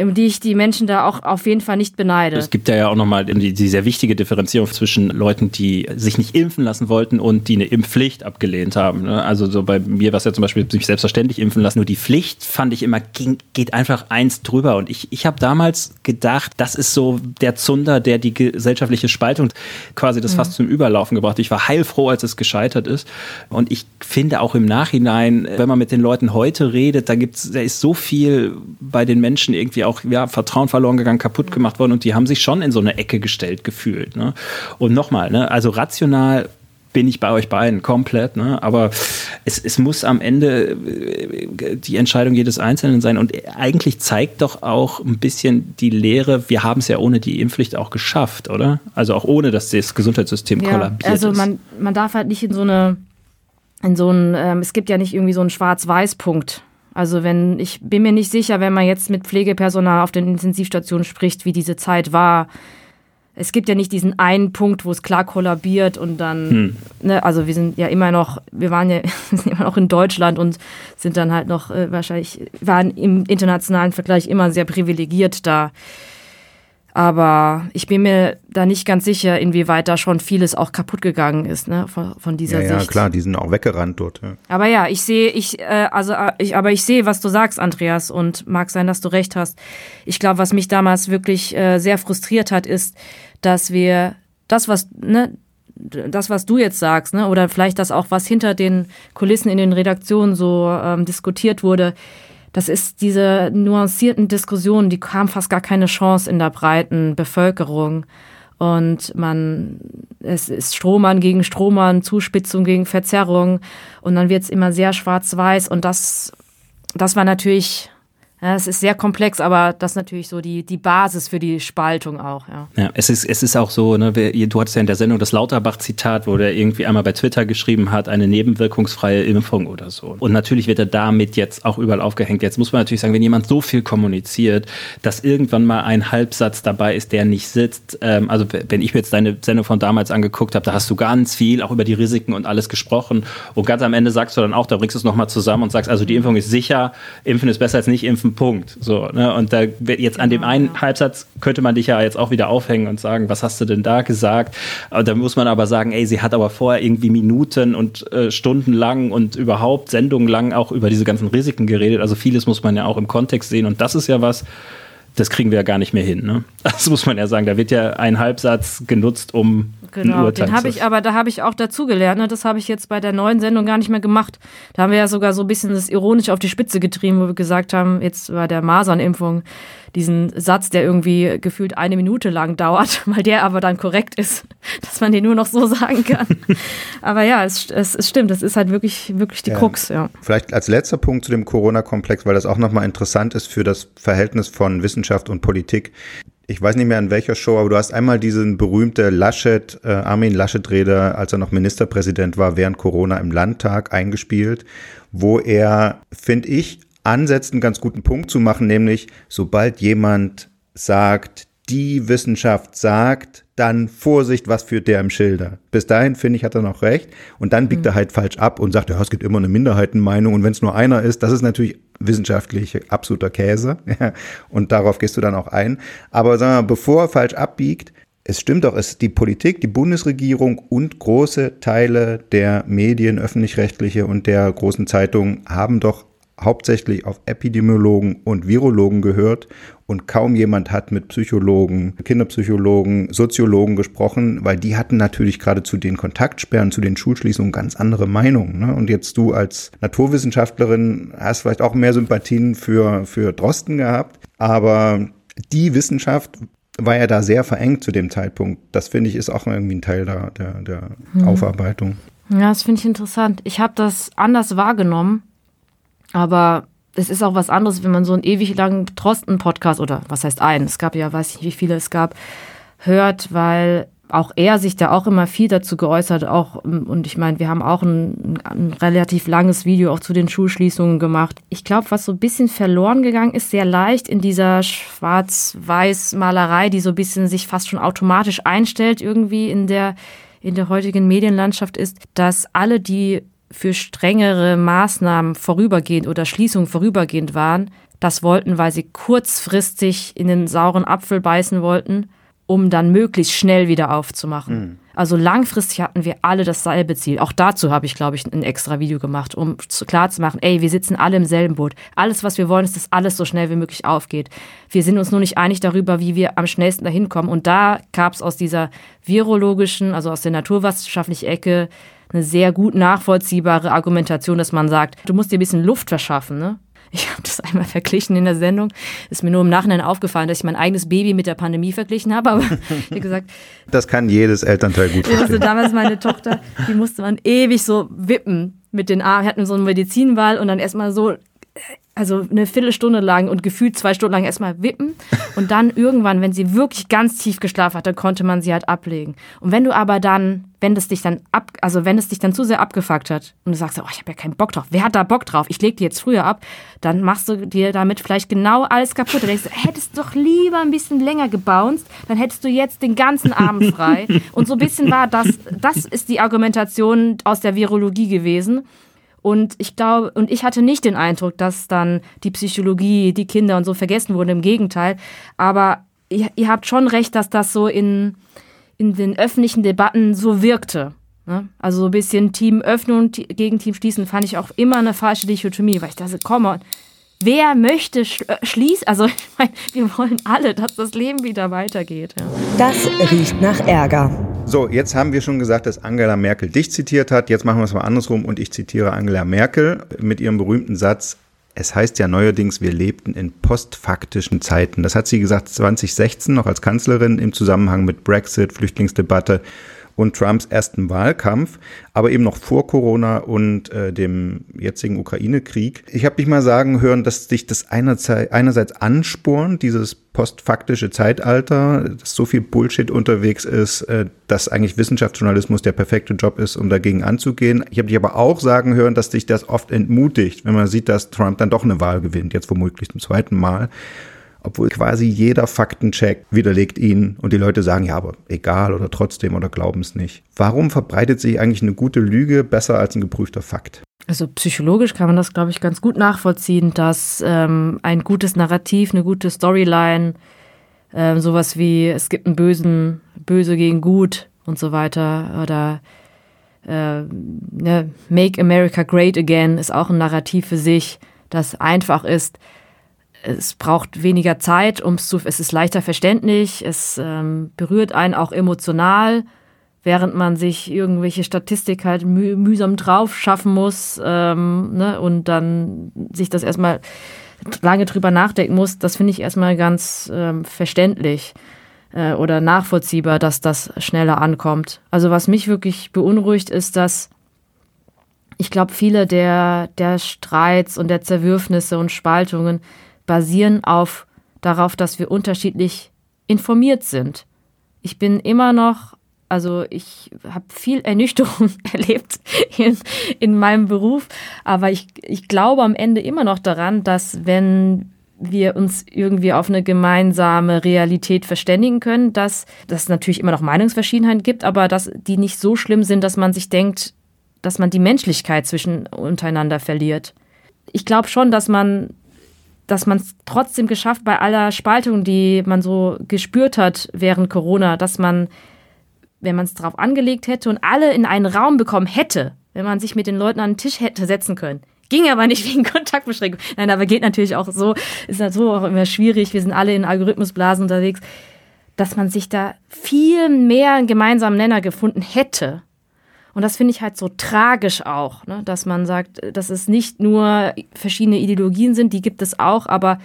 um die ich die Menschen da auch auf jeden Fall nicht beneide. Es gibt ja ja auch nochmal die, die sehr wichtige Differenzierung zwischen Leuten, die sich nicht impfen lassen wollten und die eine Impfpflicht abgelehnt haben. ne? Also so bei mir war es ja zum Beispiel sich selbstverständlich impfen lassen. Nur die Pflicht fand ich immer, ging, geht einfach eins drüber. Und ich, ich habe damals gedacht, das ist so der Zunder, der die gesellschaftliche Spaltung quasi das fast zum Überlaufen gebracht hat. Ich war heilfroh, als es gescheitert ist. Und ich finde auch im Nachhinein, wenn man mit den Leuten heute redet, da gibt's, da ist so viel bei den Menschen irgendwie auch ja, Vertrauen verloren gegangen, kaputt gemacht worden und die haben sich schon in so eine Ecke gestellt gefühlt. Ne? Und nochmal, ne, also rational bin ich bei euch beiden komplett, ne? aber es, es muss am Ende äh, die Entscheidung jedes Einzelnen sein und eigentlich zeigt doch auch ein bisschen die Lehre, wir haben es ja ohne die Impfpflicht auch geschafft, oder? Also auch ohne, dass das Gesundheitssystem kollabiert also ist. man, man darf halt nicht in so eine, in so ein, ähm, es gibt ja nicht irgendwie so einen Schwarz-Weiß-Punkt. Also wenn, ich bin mir nicht sicher, wenn man jetzt mit Pflegepersonal auf den Intensivstationen spricht, wie diese Zeit war. Es gibt ja nicht diesen einen Punkt, wo es klar kollabiert und dann, ne, also wir sind ja immer noch, wir waren ja sind immer noch in Deutschland und sind dann halt noch äh, wahrscheinlich, waren im internationalen Vergleich immer sehr privilegiert da. Aber ich bin mir da nicht ganz sicher, inwieweit da schon vieles auch kaputt gegangen ist, ne, von, von dieser Ja, ja, Sicht. klar, die sind auch weggerannt dort. Ja. Aber ja, ich sehe, ich, äh, also, äh, ich, aber ich sehe, was du sagst, Andreas, und mag sein, dass du recht hast. Ich glaube, was mich damals wirklich äh, sehr frustriert hat, ist, dass wir das, was, ne, das, was du jetzt sagst, ne, oder vielleicht das auch, was hinter den Kulissen in den Redaktionen so ähm, diskutiert wurde, das ist diese nuancierten Diskussionen, die haben fast gar keine Chance in der breiten Bevölkerung. Und man, es ist Strohmann gegen Strohmann, Zuspitzung gegen Verzerrung. Und dann wird es immer sehr schwarz-weiß. Und das, das war natürlich, ja, es ist sehr komplex, aber das ist natürlich so die, die Basis für die Spaltung auch, ja. Ja, es ist, es ist auch so, ne, du hattest ja in der Sendung das Lauterbach-Zitat, wo der irgendwie einmal bei Twitter geschrieben hat, eine nebenwirkungsfreie Impfung oder so. Und natürlich wird er damit jetzt auch überall aufgehängt. Jetzt muss man natürlich sagen, wenn jemand so viel kommuniziert, dass irgendwann mal ein Halbsatz dabei ist, der nicht sitzt. Ähm, also wenn ich mir jetzt deine Sendung von damals angeguckt habe, da hast du ganz viel auch über die Risiken und alles gesprochen. Und ganz am Ende sagst du dann auch, da bringst du es nochmal zusammen und sagst, also die Impfung ist sicher, Impfen ist besser als nicht impfen, Punkt. So, ne? Und da wird jetzt an dem einen Halbsatz könnte man dich ja jetzt auch wieder aufhängen und sagen, was hast du denn da gesagt? Aber da muss man aber sagen, ey, sie hat aber vorher irgendwie Minuten und äh, Stunden lang und überhaupt Sendungen lang auch über diese ganzen Risiken geredet. Also vieles muss man ja auch im Kontext sehen. Und das ist ja was, das kriegen wir ja gar nicht mehr hin. Ne? Das muss man ja sagen. Da wird ja ein Halbsatz genutzt, um Genau, ein Urteil den habe ich, aber da habe ich auch dazugelernt. Ne? Das habe ich jetzt bei der neuen Sendung gar nicht mehr gemacht. Da haben wir ja sogar so ein bisschen das ironisch auf die Spitze getrieben, wo wir gesagt haben, jetzt bei der Masernimpfung, diesen Satz, der irgendwie gefühlt eine Minute lang dauert, weil der aber dann korrekt ist, dass man den nur noch so sagen kann. aber ja, es, es, es stimmt, das ist halt wirklich, wirklich die Ja. Krux, ja. Vielleicht als letzter Punkt zu dem Corona-Komplex, weil das auch nochmal interessant ist für das Verhältnis von Wissenschaft und Politik. Ich weiß nicht mehr in welcher Show, aber du hast einmal diesen berühmte Laschet, äh, Armin Laschet-Rede, als er noch Ministerpräsident war, während Corona im Landtag eingespielt, wo er, finde ich, ansetzt, einen ganz guten Punkt zu machen, nämlich sobald jemand sagt, die Wissenschaft sagt, dann Vorsicht, was führt der im Schilder. Bis dahin, finde ich, hat er noch recht. Und dann biegt er halt falsch ab und sagt, ja, es gibt immer eine Minderheitenmeinung. Und wenn es nur einer ist, das ist natürlich wissenschaftlich absoluter Käse. Und darauf gehst du dann auch ein. Aber sagen wir mal, bevor er falsch abbiegt, es stimmt doch, es die Politik, die Bundesregierung und große Teile der Medien, öffentlich-rechtliche und der großen Zeitungen haben doch hauptsächlich auf Epidemiologen und Virologen gehört und kaum jemand hat mit Psychologen, Kinderpsychologen, Soziologen gesprochen, weil die hatten natürlich gerade zu den Kontaktsperren, zu den Schulschließungen ganz andere Meinungen. Ne? Und jetzt du als Naturwissenschaftlerin hast vielleicht auch mehr Sympathien für, für Drosten gehabt, aber die Wissenschaft war ja da sehr verengt zu dem Zeitpunkt. Das finde ich ist auch irgendwie ein Teil der, der, der Aufarbeitung. Ja, das finde ich interessant. Ich habe das anders wahrgenommen, aber es ist auch was anderes, wenn man so einen ewig langen Drosten-Podcast oder was heißt einen, es gab ja, weiß ich nicht, wie viele es gab, hört, weil auch er sich da auch immer viel dazu geäußert, auch, und ich meine, wir haben auch ein, ein relativ langes Video auch zu den Schulschließungen gemacht. Ich glaube, was so ein bisschen verloren gegangen ist, sehr leicht in dieser Schwarz-Weiß-Malerei, die so ein bisschen sich fast schon automatisch einstellt, irgendwie in der, in der heutigen Medienlandschaft ist, dass alle, die für strengere Maßnahmen vorübergehend oder Schließungen vorübergehend waren, das wollten, weil sie kurzfristig in den sauren Apfel beißen wollten, um dann möglichst schnell wieder aufzumachen. Also langfristig hatten wir alle dasselbe Ziel. Auch dazu habe ich, glaube ich, ein extra Video gemacht, um zu- klarzumachen, ey, wir sitzen alle im selben Boot. Alles, was wir wollen, ist, dass alles so schnell wie möglich aufgeht. Wir sind uns nur nicht einig darüber, wie wir am schnellsten dahin kommen. Und da gab es aus dieser virologischen, also aus der naturwissenschaftlichen Ecke, eine sehr gut nachvollziehbare Argumentation, dass man sagt, du musst dir ein bisschen Luft verschaffen. Ne? Ich habe das einmal verglichen in der Sendung. Ist mir nur im Nachhinein aufgefallen, dass ich mein eigenes Baby mit der Pandemie verglichen habe. Aber wie gesagt, Das kann jedes Elternteil gut musste verstehen. damals meine Tochter, die musste man ewig so wippen mit den Armen. Wir hatten so einen Medizinball und dann erstmal so, also eine Viertelstunde lang und gefühlt zwei Stunden lang erstmal wippen. Und dann irgendwann, wenn sie wirklich ganz tief geschlafen hat, dann konnte man sie halt ablegen. Und wenn du aber dann, wenn das dich dann ab, also wenn es dich dann zu sehr abgefuckt hat und du sagst, oh, ich habe ja keinen Bock drauf, wer hat da Bock drauf? Ich leg die jetzt früher ab, dann machst du dir damit vielleicht genau alles kaputt. Dann denkst du, hättest doch lieber ein bisschen länger gebounced, dann hättest du jetzt den ganzen Abend frei. Und so ein bisschen war das, das ist die Argumentation aus der Virologie gewesen. Und ich glaube, und ich hatte nicht den Eindruck, dass dann die Psychologie, die Kinder und so vergessen wurden. Im Gegenteil. Aber ihr, ihr habt schon recht, dass das so in, in den öffentlichen Debatten so wirkte. Ne? Also so ein bisschen Team öffnen und ti- gegen Team schließen fand ich auch immer eine falsche Dichotomie, weil ich dachte, komm wer möchte äh, schließen? Also ich meine, wir wollen alle, dass das Leben wieder weitergeht. Ja. Das riecht nach Ärger. So, jetzt haben wir schon gesagt, dass Angela Merkel dich zitiert hat. Jetzt machen wir es mal andersrum und ich zitiere Angela Merkel mit ihrem berühmten Satz. Es heißt ja neuerdings, wir lebten in postfaktischen Zeiten. Das hat sie gesagt 2016 noch als Kanzlerin im Zusammenhang mit Brexit, Flüchtlingsdebatte und Trumps ersten Wahlkampf, aber eben noch vor Corona und äh, dem jetzigen Ukraine-Krieg. Ich habe dich mal sagen hören, dass dich das einerseits anspornt, dieses postfaktische Zeitalter, dass so viel Bullshit unterwegs ist, äh, dass eigentlich Wissenschaftsjournalismus der perfekte Job ist, um dagegen anzugehen. Ich habe dich aber auch sagen hören, dass dich das oft entmutigt, wenn man sieht, dass Trump dann doch eine Wahl gewinnt, jetzt womöglich zum zweiten Mal obwohl quasi jeder Faktencheck widerlegt ihn und die Leute sagen, ja, aber egal oder trotzdem oder glauben es nicht. Warum verbreitet sich eigentlich eine gute Lüge besser als ein geprüfter Fakt? Also psychologisch kann man das, glaube ich, ganz gut nachvollziehen, dass ähm, ein gutes Narrativ, eine gute Storyline, ähm, sowas wie es gibt einen Bösen, Böse gegen Gut und so weiter oder äh, ne, Make America Great Again ist auch ein Narrativ für sich, das einfach ist. Es braucht weniger Zeit, um es zu, es ist leichter verständlich, es ähm, berührt einen auch emotional, während man sich irgendwelche Statistik halt müh mühsam drauf schaffen muss ähm, ne, und dann sich das erstmal lange drüber nachdenken muss. Das finde ich erstmal ganz ähm, verständlich äh, oder nachvollziehbar, dass das schneller ankommt. Also was mich wirklich beunruhigt, ist, dass ich glaube, viele der, der Streits und der Zerwürfnisse und Spaltungen basieren auf darauf, dass wir unterschiedlich informiert sind. Ich bin immer noch, also ich habe viel Ernüchterung erlebt in, in meinem Beruf, aber ich, ich glaube am Ende immer noch daran, dass wenn wir uns irgendwie auf eine gemeinsame Realität verständigen können, dass es natürlich immer noch Meinungsverschiedenheiten gibt, aber dass die nicht so schlimm sind, dass man sich denkt, dass man die Menschlichkeit zwischen untereinander verliert. Ich glaube schon, dass man dass man es trotzdem geschafft bei aller Spaltung, die man so gespürt hat während Corona, dass man, wenn man es drauf angelegt hätte und alle in einen Raum bekommen hätte, wenn man sich mit den Leuten an den Tisch hätte setzen können. Ging aber nicht wegen Kontaktbeschränkung. Nein, aber geht natürlich auch so, ist halt so auch immer schwierig. Wir sind alle in Algorithmusblasen unterwegs, dass man sich da viel mehr einen gemeinsamen Nenner gefunden hätte und das finde ich halt so tragisch auch, ne? dass man sagt, dass es nicht nur verschiedene Ideologien sind, die gibt es auch, aber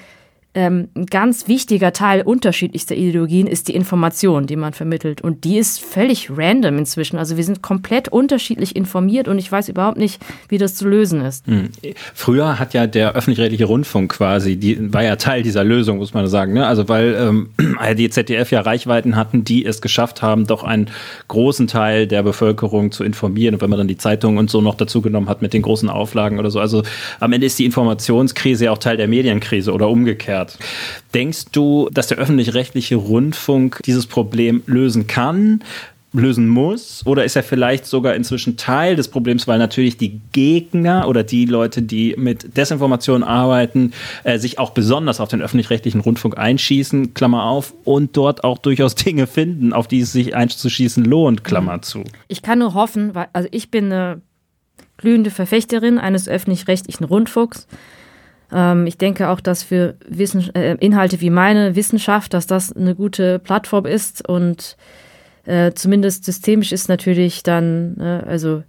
ähm, ein ganz wichtiger Teil unterschiedlichster Ideologien ist die Information, die man vermittelt. Und die ist völlig random inzwischen. Also wir sind komplett unterschiedlich informiert und ich weiß überhaupt nicht, wie das zu lösen ist. Hm. Früher hat ja der öffentlich-rechtliche Rundfunk quasi, die war ja Teil dieser Lösung, muss man sagen. Ne? Also weil ähm, die ZDF ja Reichweiten hatten, die es geschafft haben, doch einen großen Teil der Bevölkerung zu informieren. Und wenn man dann die Zeitungen und so noch dazu genommen hat mit den großen Auflagen oder so. Also am Ende ist die Informationskrise ja auch Teil der Medienkrise oder umgekehrt hat. Denkst du, dass der öffentlich-rechtliche Rundfunk dieses Problem lösen kann? lösen muss? Oder ist er vielleicht sogar inzwischen Teil des Problems, weil natürlich die Gegner oder die Leute, die mit Desinformation arbeiten, äh, sich auch besonders auf den öffentlich-rechtlichen Rundfunk einschießen, Klammer auf, und dort auch durchaus Dinge finden, auf die es sich einzuschießen lohnt, Klammer zu. Ich kann nur hoffen, weil, also ich bin eine glühende Verfechterin eines öffentlich-rechtlichen Rundfunks. Ähm, ich denke auch, dass für Wissen, äh, Inhalte wie meine Wissenschaft, dass das eine gute Plattform ist und äh, zumindest systemisch ist natürlich dann, äh, also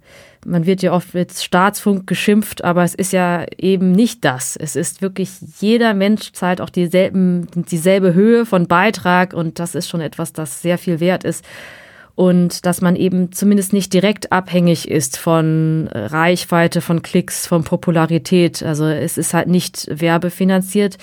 man wird ja oft mit Staatsfunk geschimpft, aber es ist ja eben nicht das. Es ist wirklich, jeder Mensch zahlt auch dieselben, dieselbe Höhe von Beitrag und das ist schon etwas, das sehr viel wert ist und dass man eben zumindest nicht direkt abhängig ist von Reichweite, von Klicks, von Popularität. Also es ist halt nicht werbefinanziert.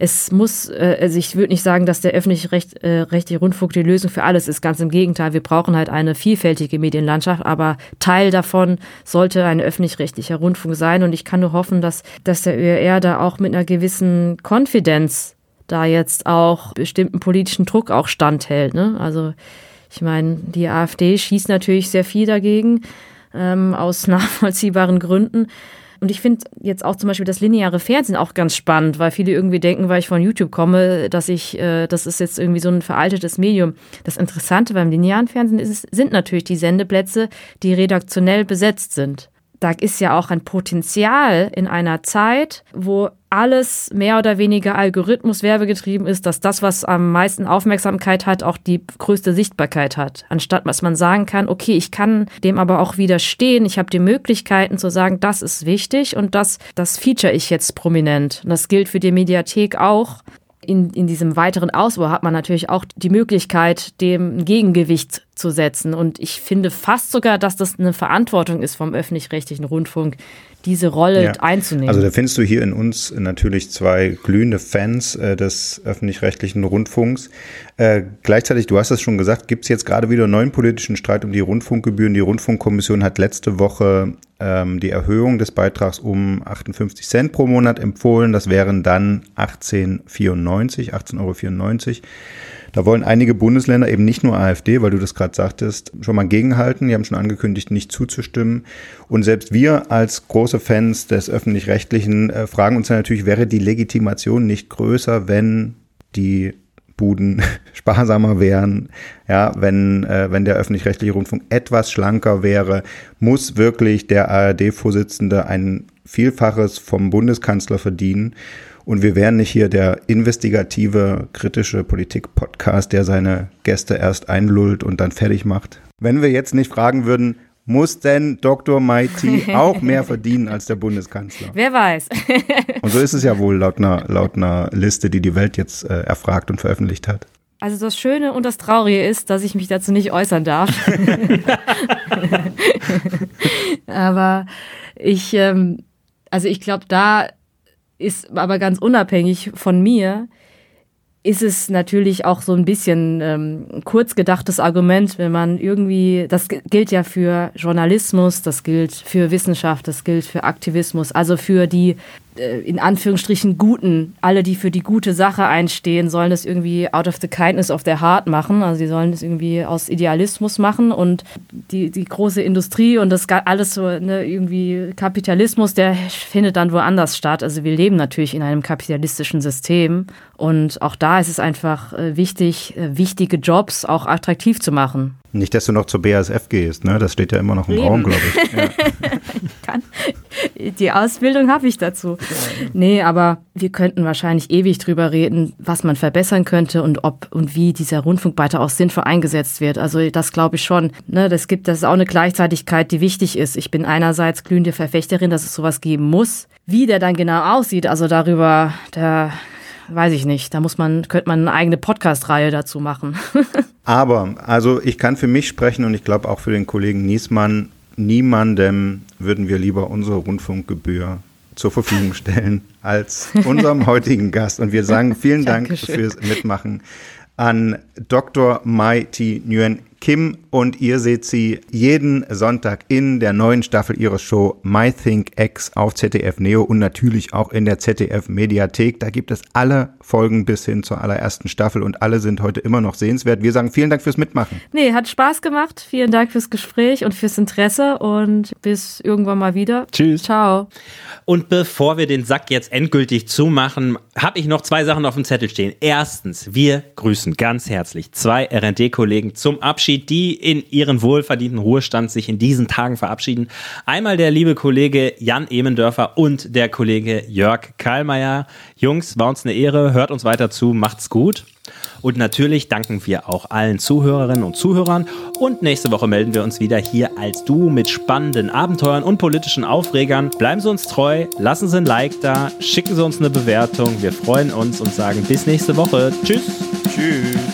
Es muss, äh, also ich würde nicht sagen, dass der öffentlich-rechtliche äh, Rundfunk die Lösung für alles ist. Ganz im Gegenteil, wir brauchen halt eine vielfältige Medienlandschaft, aber Teil davon sollte ein öffentlich-rechtlicher Rundfunk sein. Und ich kann nur hoffen, dass, dass der ÖR da auch mit einer gewissen Konfidenz da jetzt auch bestimmten politischen Druck auch standhält. Ne? Also ich meine, die AfD schießt natürlich sehr viel dagegen, ähm, aus nachvollziehbaren Gründen. Und ich finde jetzt auch zum Beispiel das lineare Fernsehen auch ganz spannend, weil viele irgendwie denken, weil ich von YouTube komme, dass ich, äh, das ist jetzt irgendwie so ein veraltetes Medium. Das Interessante beim linearen Fernsehen ist, sind natürlich die Sendeplätze, die redaktionell besetzt sind da ist ja auch ein Potenzial in einer Zeit, wo alles mehr oder weniger Algorithmus werbegetrieben ist, dass das, was am meisten Aufmerksamkeit hat, auch die größte Sichtbarkeit hat. Anstatt dass man sagen kann, okay, ich kann dem aber auch widerstehen, ich habe die Möglichkeiten zu sagen, das ist wichtig und das, das feature ich jetzt prominent. Und das gilt für die Mediathek auch in, in diesem weiteren Ausbau hat man natürlich auch die Möglichkeit, dem ein Gegengewicht zu setzen. Und ich finde fast sogar, dass das eine Verantwortung ist vom öffentlich-rechtlichen Rundfunk, diese Rolle ja. einzunehmen. Also da findest du hier in uns natürlich zwei glühende Fans äh, des öffentlich-rechtlichen Rundfunks. Äh, gleichzeitig, du hast es schon gesagt, gibt es jetzt gerade wieder einen neuen politischen Streit um die Rundfunkgebühren. Die Rundfunkkommission hat letzte Woche ähm, die Erhöhung des Beitrags um 58 Cent pro Monat empfohlen. Das wären dann 18,94, 18,94 Euro. Da wollen einige Bundesländer, eben nicht nur AfD, weil du das gerade sagtest, schon mal gegenhalten. Die haben schon angekündigt, nicht zuzustimmen. Und selbst wir als große Fans des öffentlich-rechtlichen äh, fragen uns ja natürlich, wäre die Legitimation nicht größer, wenn die Buden sparsamer wären, ja, wenn, äh, wenn der öffentlich-rechtliche Rundfunk etwas schlanker wäre, muss wirklich der ARD-Vorsitzende ein Vielfaches vom Bundeskanzler verdienen. Und wir wären nicht hier der investigative, kritische Politik-Podcast, der seine Gäste erst einlullt und dann fertig macht. Wenn wir jetzt nicht fragen würden, muss denn Dr. Mighty auch mehr verdienen als der Bundeskanzler? Wer weiß. und so ist es ja wohl laut einer, laut einer Liste, die die Welt jetzt äh, erfragt und veröffentlicht hat. Also das Schöne und das Traurige ist, dass ich mich dazu nicht äußern darf. Aber ich, ähm, also ich glaube, da ist aber ganz unabhängig von mir, ist es natürlich auch so ein bisschen ähm, kurz gedachtes Argument, wenn man irgendwie, das gilt ja für Journalismus, das gilt für Wissenschaft, das gilt für Aktivismus, also für die in Anführungsstrichen Guten, alle, die für die gute Sache einstehen, sollen das irgendwie out of the kindness of their heart machen. Also sie sollen das irgendwie aus Idealismus machen und die, die große Industrie und das alles so ne, irgendwie Kapitalismus, der findet dann woanders statt. Also wir leben natürlich in einem kapitalistischen System und auch da ist es einfach äh, wichtig, äh, wichtige Jobs auch attraktiv zu machen. Nicht, dass du noch zur BASF gehst, ne? Das steht ja immer noch im Raum, glaube ich. Ja. Die Ausbildung habe ich dazu. Nee, aber wir könnten wahrscheinlich ewig drüber reden, was man verbessern könnte und ob und wie dieser Rundfunkbeitrag auch sinnvoll eingesetzt wird. Also das glaube ich schon. Ne? Das gibt, das ist auch eine Gleichzeitigkeit, die wichtig ist. Ich bin einerseits glühende Verfechterin, dass es sowas geben muss. Wie der dann genau aussieht, also darüber, da weiß ich nicht. Da muss man, könnte man eine eigene Podcast-Reihe dazu machen. Aber, also ich kann für mich sprechen und ich glaube auch für den Kollegen Niesmann, niemandem würden wir lieber unsere Rundfunkgebühr zur Verfügung stellen als unserem heutigen Gast. Und wir sagen vielen Dank fürs Mitmachen an Dr. Mai T. Nguyen Kim und ihr seht sie jeden Sonntag in der neuen Staffel ihrer Show My Think X auf ZDF Neo und natürlich auch in der ZDF Mediathek. Da gibt es alle Folgen bis hin zur allerersten Staffel und alle sind heute immer noch sehenswert. Wir sagen vielen Dank fürs Mitmachen. Nee, hat Spaß gemacht. Vielen Dank fürs Gespräch und fürs Interesse und bis irgendwann mal wieder. Tschüss. Ciao. Und bevor wir den Sack jetzt endgültig zumachen, habe ich noch zwei Sachen auf dem Zettel stehen. Erstens, wir grüßen ganz herzlich zwei RD-Kollegen zum Abschied, die in ihren wohlverdienten Ruhestand sich in diesen Tagen verabschieden. Einmal der liebe Kollege Jan Emendörfer und der Kollege Jörg Kallmeier. Jungs, war uns eine Ehre. Hört uns weiter zu. Macht's gut. Und natürlich danken wir auch allen Zuhörerinnen und Zuhörern. Und nächste Woche melden wir uns wieder hier als du mit spannenden Abenteuern und politischen Aufregern. Bleiben Sie uns treu, lassen Sie ein Like da, schicken Sie uns eine Bewertung. Wir freuen uns und sagen bis nächste Woche. Tschüss. Tschüss.